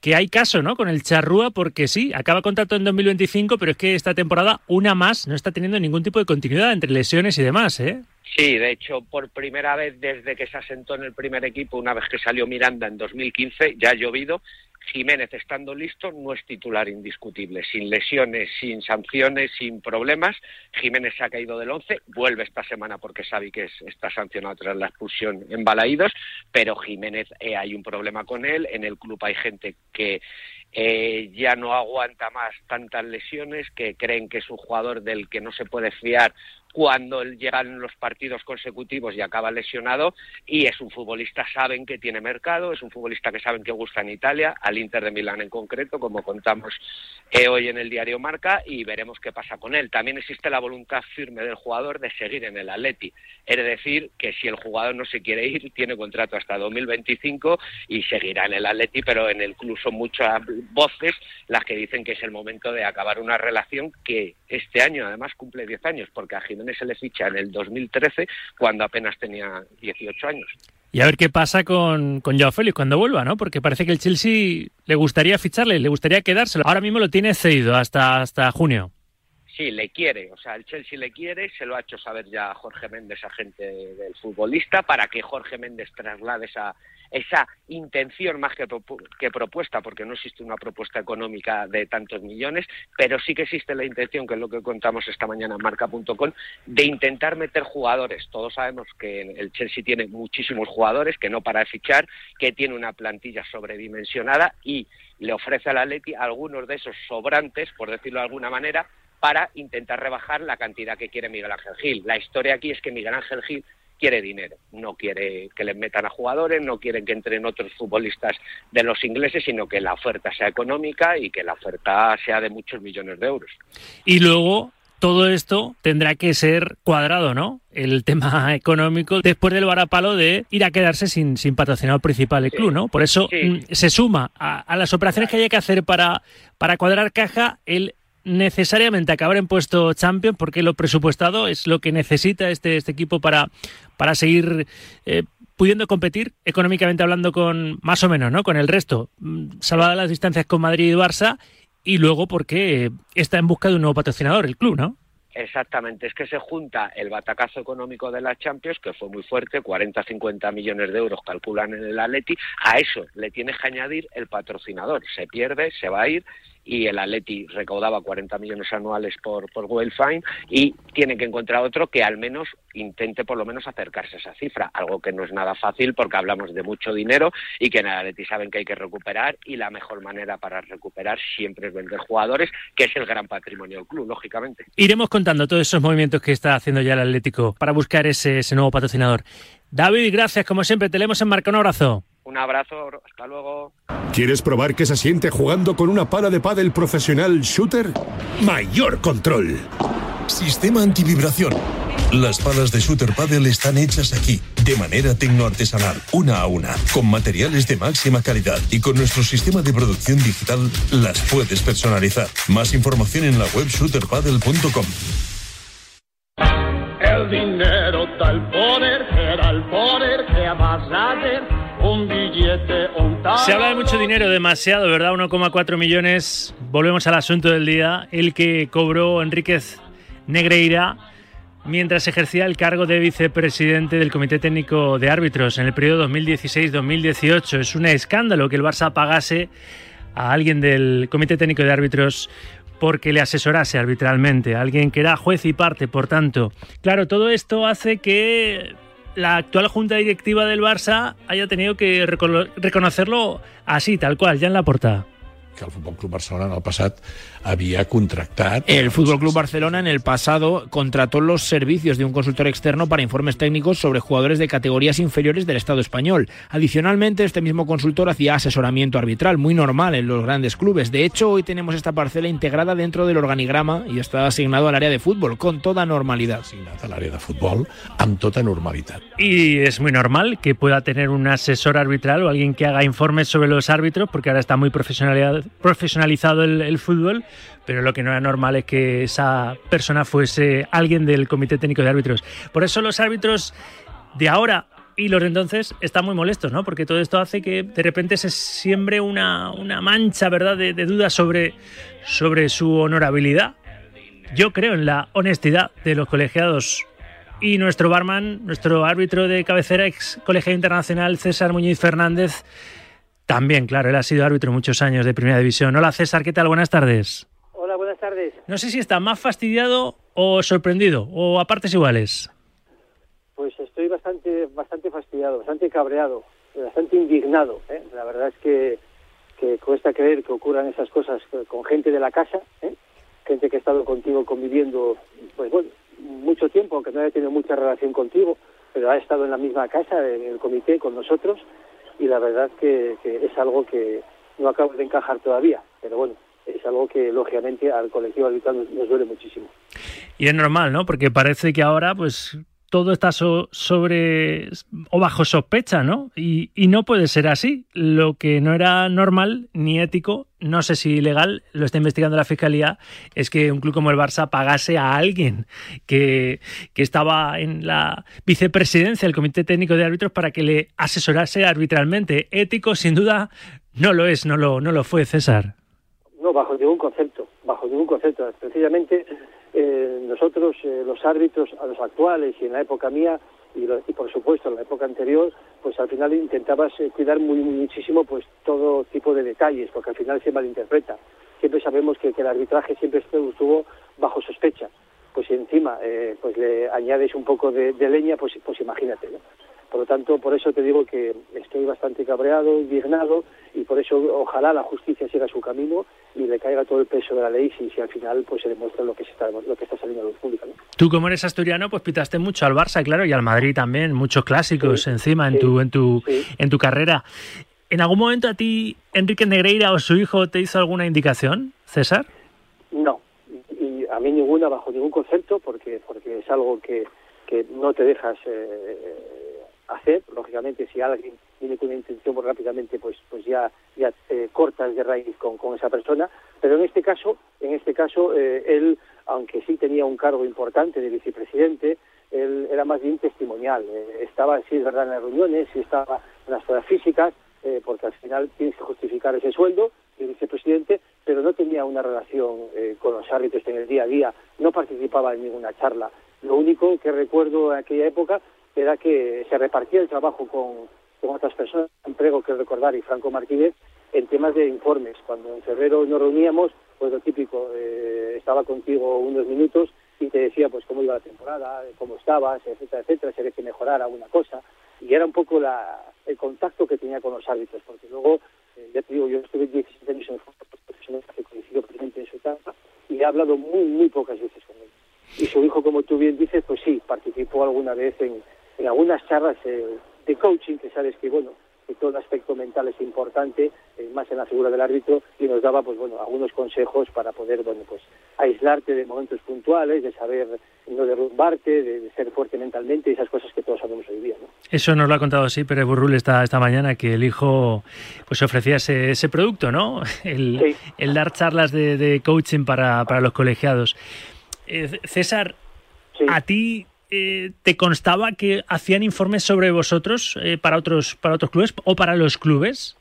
que hay caso, ¿no? Con el Charrúa, porque sí, acaba contrato en 2025, pero es que esta temporada, una más, no está teniendo ningún tipo de continuidad entre lesiones y demás, ¿eh? Sí, de hecho, por primera vez desde que se asentó en el primer equipo, una vez que salió Miranda en 2015, ya ha llovido, Jiménez estando listo no es titular indiscutible, sin lesiones, sin sanciones, sin problemas. Jiménez se ha caído del 11, vuelve esta semana porque sabe que es- está sancionado tras la expulsión en Balaídos, pero Jiménez eh, hay un problema con él, en el club hay gente que eh, ya no aguanta más tantas lesiones, que creen que es un jugador del que no se puede fiar cuando llegan los partidos consecutivos y acaba lesionado y es un futbolista saben que tiene mercado, es un futbolista que saben que gusta en Italia, al Inter de Milán en concreto, como contamos eh, hoy en el diario Marca y veremos qué pasa con él. También existe la voluntad firme del jugador de seguir en el Atleti, es decir, que si el jugador no se quiere ir, tiene contrato hasta 2025 y seguirá en el Atleti, pero en el club son muchas voces las que dicen que es el momento de acabar una relación que este año además cumple 10 años, porque a Jiménez se le ficha en el 2013 cuando apenas tenía 18 años. Y a ver qué pasa con, con Joao Félix cuando vuelva, ¿no? Porque parece que el Chelsea le gustaría ficharle, le gustaría quedárselo. Ahora mismo lo tiene cedido hasta, hasta junio. Sí, le quiere, o sea, el Chelsea le quiere, se lo ha hecho saber ya Jorge Méndez, agente del futbolista, para que Jorge Méndez traslade esa, esa intención más que, que propuesta, porque no existe una propuesta económica de tantos millones, pero sí que existe la intención, que es lo que contamos esta mañana en marca.com, de intentar meter jugadores. Todos sabemos que el Chelsea tiene muchísimos jugadores, que no para de fichar, que tiene una plantilla sobredimensionada y le ofrece al Atleti algunos de esos sobrantes, por decirlo de alguna manera, para intentar rebajar la cantidad que quiere Miguel Ángel Gil. La historia aquí es que Miguel Ángel Gil quiere dinero, no quiere que le metan a jugadores, no quiere que entren otros futbolistas de los ingleses, sino que la oferta sea económica y que la oferta sea de muchos millones de euros. Y luego todo esto tendrá que ser cuadrado, ¿no? El tema económico después del varapalo de ir a quedarse sin, sin patrocinador principal del club, ¿no? Por eso Sí. mm, se suma a, a las operaciones que haya que hacer para, para cuadrar caja el necesariamente acabar en puesto champion porque lo presupuestado es lo que necesita este, este equipo para, para seguir eh, pudiendo competir económicamente hablando con más o menos, ¿no? Con el resto, mm, salvadas las distancias con Madrid y Barça y luego porque está en busca de un nuevo patrocinador el club, ¿no? Exactamente, es que se junta el batacazo económico de la Champions, que fue muy fuerte, 40-50 millones de euros calculan en el Atleti, a eso le tienes que añadir el patrocinador, se pierde, se va a ir y el Atleti recaudaba 40 millones anuales por, por y tiene que encontrar otro que al menos intente por lo menos acercarse a esa cifra, algo que no es nada fácil porque hablamos de mucho dinero y que en el Atleti saben que hay que recuperar y la mejor manera para recuperar siempre es vender jugadores, que es el gran patrimonio del club, lógicamente. Iremos contando todos esos movimientos que está haciendo ya el Atlético para buscar ese, ese nuevo patrocinador. David, gracias, como siempre, te leemos en Marca. Un abrazo. Un abrazo, hasta luego. ¿Quieres probar qué se siente jugando con una pala de pádel profesional shooter? Mayor control. Sistema antivibración. Las palas de Shooter Paddle están hechas aquí, de manera tecnoartesanal, una a una, con materiales de máxima calidad y con nuestro sistema de producción digital las puedes personalizar. Más información en la web shooterpaddle.com. El dinero da el poder, era el poder que vas a hacer un billete, un tal. Se habla de mucho dinero, demasiado, ¿verdad? 1,4 millones. Volvemos al asunto del día. El que cobró Enríquez Negreira mientras ejercía el cargo de vicepresidente del Comité Técnico de Árbitros en el periodo 2016-2018. Es un escándalo que el Barça pagase a alguien del Comité Técnico de Árbitros porque le asesorase arbitralmente, a alguien que era juez y parte, por tanto. Claro, todo esto hace que la actual junta directiva del Barça haya tenido que recono- reconocerlo así, tal cual, ya en la portada. que el Futbol Club Barcelona en el passat havia contractat... El Fútbol Club Barcelona en el pasado contrató los servicios de un consultor externo para informes técnicos sobre jugadores de categorías inferiores del Estado español. Adicionalmente, este mismo consultor hacía asesoramiento arbitral, muy normal en los grandes clubes. De hecho, hoy tenemos esta parcela integrada dentro del organigrama y está asignado al área de fútbol con toda normalidad. Asignat a l'àrea de futbol amb tota normalitat. Y es muy normal que pueda tener un asesor arbitral o alguien que haga informes sobre los árbitros, porque ahora está muy profesionalizado, profesionalizado el, el fútbol, pero lo que no era normal es que esa persona fuese alguien del Comité Técnico de Árbitros. Por eso los árbitros de ahora y los de entonces están muy molestos, ¿no? Porque todo esto hace que de repente se siembre una, una mancha, ¿verdad?, de, de dudas sobre, sobre su honorabilidad. Yo creo en la honestidad de los colegiados. Y nuestro barman, nuestro árbitro de cabecera, ex colegiado internacional, César Muñiz Fernández, también, claro, él ha sido árbitro muchos años de primera división. Hola César, ¿qué tal? Buenas tardes. Tardes. No sé si está más fastidiado o sorprendido, o a partes iguales. Pues estoy bastante, bastante fastidiado, bastante cabreado, bastante indignado. ¿eh? La verdad es que, que cuesta creer que ocurran esas cosas con gente de la casa, ¿eh? gente que ha estado contigo conviviendo, pues bueno, mucho tiempo, aunque no haya tenido mucha relación contigo, pero ha estado en la misma casa, en el comité, con nosotros, y la verdad que, que es algo que no acabo de encajar todavía, pero bueno, es algo que lógicamente al colectivo arbitral nos, duele muchísimo. Y es normal, ¿no? Porque parece que ahora, pues, todo está so- sobre o bajo sospecha, ¿no? Y, y no puede ser así. Lo que no era normal ni ético, no sé si legal, lo está investigando la fiscalía, es que un club como el Barça pagase a alguien que, que estaba en la vicepresidencia del Comité Técnico de Árbitros para que le asesorase arbitralmente. Ético, sin duda, no lo es, no lo, no lo fue, César. No, bajo ningún concepto, bajo ningún concepto. Precisamente eh, nosotros, eh, los árbitros, a los actuales y en la época mía, y, lo- y por supuesto en la época anterior, pues al final intentabas eh, cuidar muy, muchísimo pues todo tipo de detalles, porque al final se malinterpreta. Siempre sabemos que, el arbitraje siempre estuvo, bajo sospecha. Pues encima eh, pues le añades un poco de, de leña, pues, pues imagínate, ¿no? Por lo tanto, por eso te digo que estoy bastante cabreado, indignado, y por eso ojalá la justicia siga su camino y le caiga todo el peso de la ley si, si al final pues se demuestra lo que se está lo que está saliendo a la luz pública. ¿no? Tú como eres asturiano, pues pitaste mucho al Barça, claro, y al Madrid también, muchos clásicos encima en tu en tu en tu carrera. ¿En algún momento a ti Enrique Negreira o su hijo te hizo alguna indicación, César? No, y a mí ninguna, bajo ningún concepto, porque porque es algo que, que no te dejas eh, hacer. Lógicamente, si alguien viene con una intención, pues rápidamente pues pues ya ya eh, cortas de raíz con, con esa persona. Pero en este caso, en este caso, eh, él, aunque sí tenía un cargo importante de vicepresidente, él era más bien testimonial. Eh, estaba, sí es verdad, en las reuniones, sí estaba en las pruebas físicas, eh, porque al final tienes que justificar ese sueldo de vicepresidente, pero no tenía una relación con los árbitros en el día a día, no participaba en ninguna charla. Lo único que recuerdo en aquella época era que se repartía el trabajo con, con otras personas, Emprego que recordar y Franco Martínez, en temas de informes. Cuando en febrero nos reuníamos, pues lo típico, eh, estaba contigo unos minutos y te decía pues cómo iba la temporada, cómo estabas, etcétera, etcétera, si había que mejorar alguna cosa. Y era un poco el contacto que tenía con los árbitros, porque luego, eh, ya te digo, yo estuve 17 años en el fútbol profesional, que coincidió precisamente en su etapa, y he hablado muy, muy pocas veces con él. Y su hijo, como tú bien dices, pues sí, participó alguna vez en, en algunas charlas eh, de coaching, que sabes que, bueno, que todo el aspecto mental es importante, eh, más en la figura del árbitro, y nos daba, pues bueno, algunos consejos para poder, bueno, pues aislarte de momentos puntuales, de saber no derrumbarte, de, de ser fuerte mentalmente, y esas cosas que todos sabemos hoy día, ¿no? Eso nos lo ha contado sí Pérez Burrul esta, esta mañana, que el hijo pues ofrecía ese, ese producto, ¿no? El, el dar charlas de, de coaching para, para los colegiados. Eh, César, ¿a ti eh, te constaba que hacían informes sobre vosotros eh, para, otros, para otros clubes o para los clubes?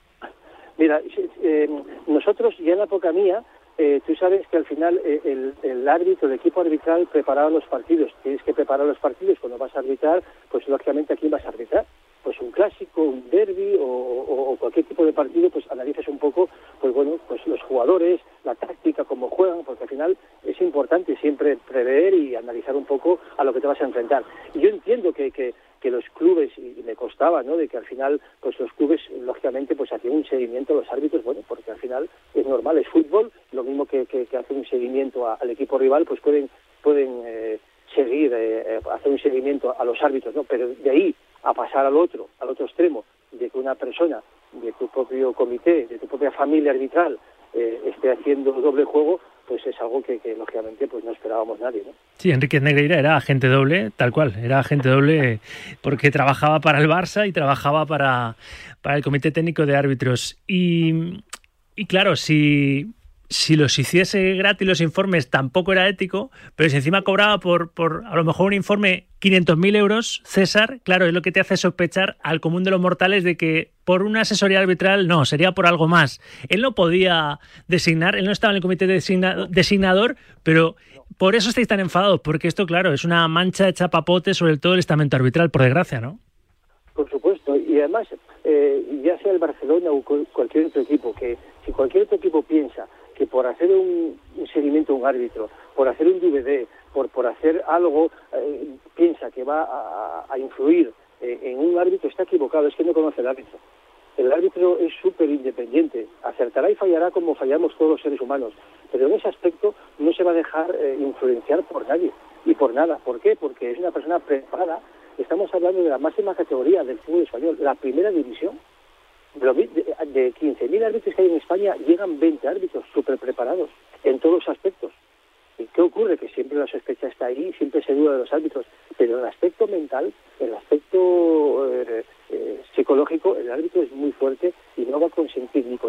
Mira, eh, nosotros ya en la época mía, eh, tú sabes que al final eh, el, el árbitro, el equipo arbitral preparaba los partidos. Tienes que preparar los partidos cuando vas a arbitrar, pues lógicamente a quién vas a arbitrar. Pues un clásico, un derby o, cualquier tipo de partido, pues analizas un poco, pues bueno, pues los jugadores, la táctica, cómo juegan, porque al final es importante siempre prever y analizar un poco a lo que te vas a enfrentar. Y yo entiendo que, que, que los clubes, y me costaba, ¿no? De que al final, pues los clubes, lógicamente, pues hacían un seguimiento a los árbitros, bueno, porque al final es normal, es fútbol, lo mismo que, que, que hacer un seguimiento al equipo rival, pues pueden, pueden eh, seguir, eh, eh, hacer un seguimiento a los árbitros, ¿no? Pero de ahí a pasar al otro, al otro extremo, de que una persona de tu propio comité, de tu propia familia arbitral, eh, esté haciendo doble juego, pues es algo que, lógicamente pues no esperábamos nadie, ¿no? Sí, Enrique Negreira era agente doble, tal cual, era agente doble porque trabajaba para el Barça y trabajaba para, para el Comité Técnico de Árbitros. Y, y claro, si, si los hiciese gratis los informes tampoco era ético, pero si encima cobraba por, por a lo mejor un informe 500.000 euros, César, claro, es lo que te hace sospechar al común de los mortales de que por una asesoría arbitral no, sería por algo más. Él no podía designar, él no estaba en el comité designa- designador, pero por eso estáis tan enfadados, porque esto, claro, es una mancha de chapapote sobre todo el estamento arbitral, por desgracia, ¿no? Por supuesto, y además, eh, ya sea el Barcelona o cual- cualquier otro equipo, que si cualquier otro equipo piensa que por hacer un, seguimiento a un árbitro, por hacer un DVD, por, por hacer algo, eh, piensa que va a, influir en un árbitro, está equivocado, es que no conoce el árbitro. El árbitro es súper independiente, acertará y fallará como fallamos todos los seres humanos, pero en ese aspecto no se va a dejar eh, influenciar por nadie y por nada. ¿Por qué? Porque es una persona preparada. Estamos hablando de la máxima categoría del fútbol español, la primera división. De, de, de 15.000 árbitros que hay en España, llegan 20 árbitros súper preparados en todos los aspectos. ¿Y qué ocurre? Que siempre la sospecha está ahí, siempre se duda de los árbitros, pero el aspecto mental, el aspecto eh, eh, psicológico, el árbitro es muy fuerte y no va a consentir ni,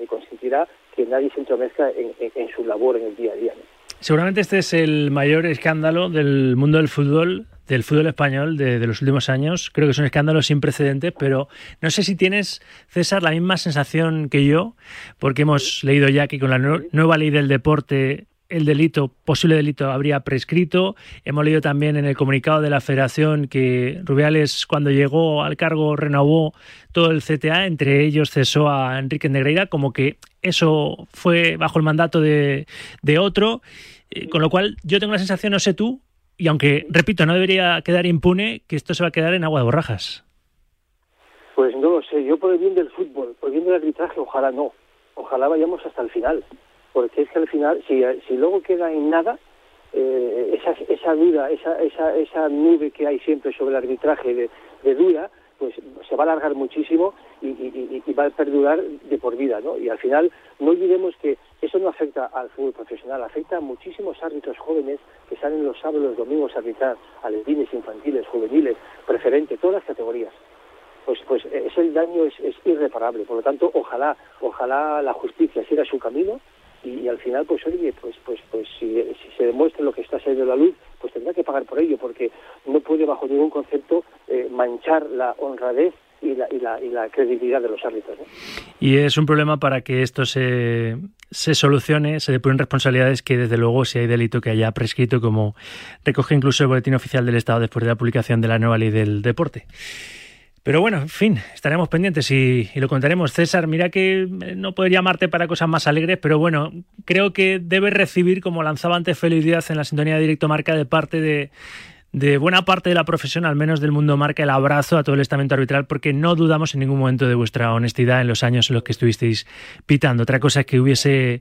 ni consentirá que nadie se entromezca en, su labor en el día a día. Seguramente este es el mayor escándalo del mundo del fútbol, del fútbol español de, los últimos años. Creo que es un escándalo sin precedentes, pero no sé si tienes, César, la misma sensación que yo, porque hemos leído ya que con la nue- nueva ley del deporte el delito, posible delito, habría prescrito. Hemos leído también en el comunicado de la Federación que Rubiales, cuando llegó al cargo, renovó todo el CTA, entre ellos cesó a Enrique Negreira, como que eso fue bajo el mandato de, otro. Eh, Con lo cual, yo tengo la sensación, no sé tú, y aunque, repito, no debería quedar impune, que esto se va a quedar en agua de borrajas. Pues no lo sé, yo por el bien del fútbol, por el bien del arbitraje, ojalá no. Ojalá vayamos hasta el final. Porque es que al final, si, si luego queda en nada, eh, esa, esa duda, esa, esa, esa nube que hay siempre sobre el arbitraje de, de duda, pues se va a alargar muchísimo y, va a perdurar de por vida, ¿no? Y al final no olvidemos que eso no afecta al fútbol profesional, afecta a muchísimos árbitros jóvenes que salen los sábados y los domingos a arbitrar, alevines, infantiles, juveniles, preferentes, todas las categorías pues pues eh, ese daño es, es irreparable. Por lo tanto, ojalá ojalá la justicia siga su camino y, al final, pues oye, pues pues pues si, se demuestra lo que está saliendo a la luz, pues tendrá que pagar por ello, porque no puede bajo ningún concepto eh, manchar la honradez y la, y, la, y la credibilidad de los árbitros. Y es un problema para que esto se, se solucione, se depuren responsabilidades que, desde luego, si hay delito que haya prescrito, como recoge incluso el Boletín Oficial del Estado después de la publicación de la nueva ley del deporte. Pero bueno, en fin, estaremos pendientes y, lo contaremos. César, mira que eh, no puedo llamarte para cosas más alegres, pero bueno, creo que debes recibir, como lanzaba antes Díaz en la sintonía de Directo Marca, de parte de, de buena parte de la profesión, al menos del mundo marca, el abrazo a todo el estamento arbitral, porque no dudamos en ningún momento de vuestra honestidad en los años en los que estuvisteis pitando. Otra cosa es que hubiese,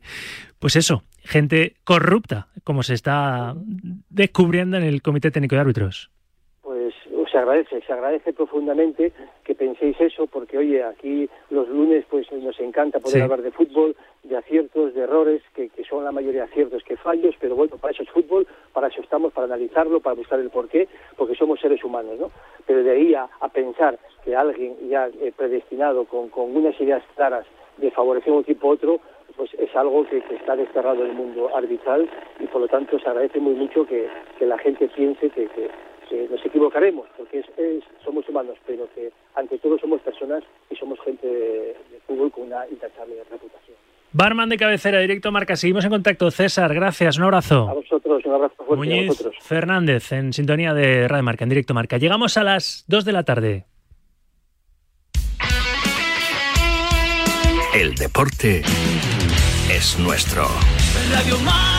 pues eso, gente corrupta, como se está descubriendo en el Comité Técnico de Árbitros. Se agradece, se agradece profundamente que penséis eso, porque oye, aquí los lunes pues nos encanta poder Sí. hablar de fútbol, de aciertos, de errores, que, que son la mayoría aciertos que fallos, pero bueno, para eso es fútbol, para eso estamos, para analizarlo, para buscar el porqué, porque somos seres humanos, ¿no? Pero de ahí a, a pensar que alguien ya eh, predestinado con, con unas ideas claras de favorecer un equipo a otro, pues es algo que, que está desterrado del mundo arbitral y por lo tanto se agradece muy mucho que, que la gente piense que, que- que nos equivocaremos, porque es, es- somos humanos, pero que ante todo somos personas y somos gente de, de fútbol con una intachable reputación. Barman de cabecera, directo marca. Seguimos en contacto. César, gracias. Un abrazo. A vosotros, un abrazo fuerte a Muñiz vosotros. Fernández, en sintonía de Radio Marca, en directo marca. Llegamos a las 2 de la tarde. El deporte es nuestro. Radio Marca.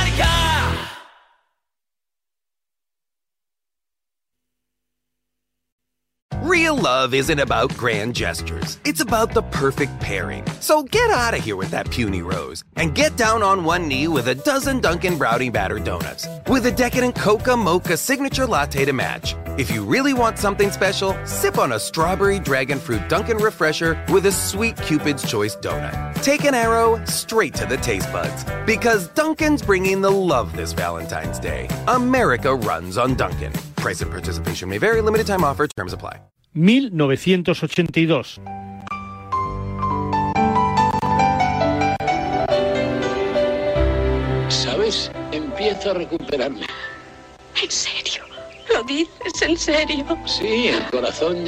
Real love isn't about grand gestures. It's about the perfect pairing. So get out of here with that puny rose and get down on one knee with a dozen Dunkin' Brownie Batter Donuts with a decadent Coca Mocha signature latte to match. If you really want something special, sip on a strawberry dragon fruit Dunkin' Refresher with a sweet Cupid's Choice donut. Take an arrow straight to the taste buds because Dunkin's bringing the love this Valentine's Day. America runs on Dunkin'. Price and participation may vary. Limited time offer. Terms apply. 1982. ¿Sabes? Empiezo a recuperarme. ¿En serio? ¿Lo dices en serio? Sí, el corazón ya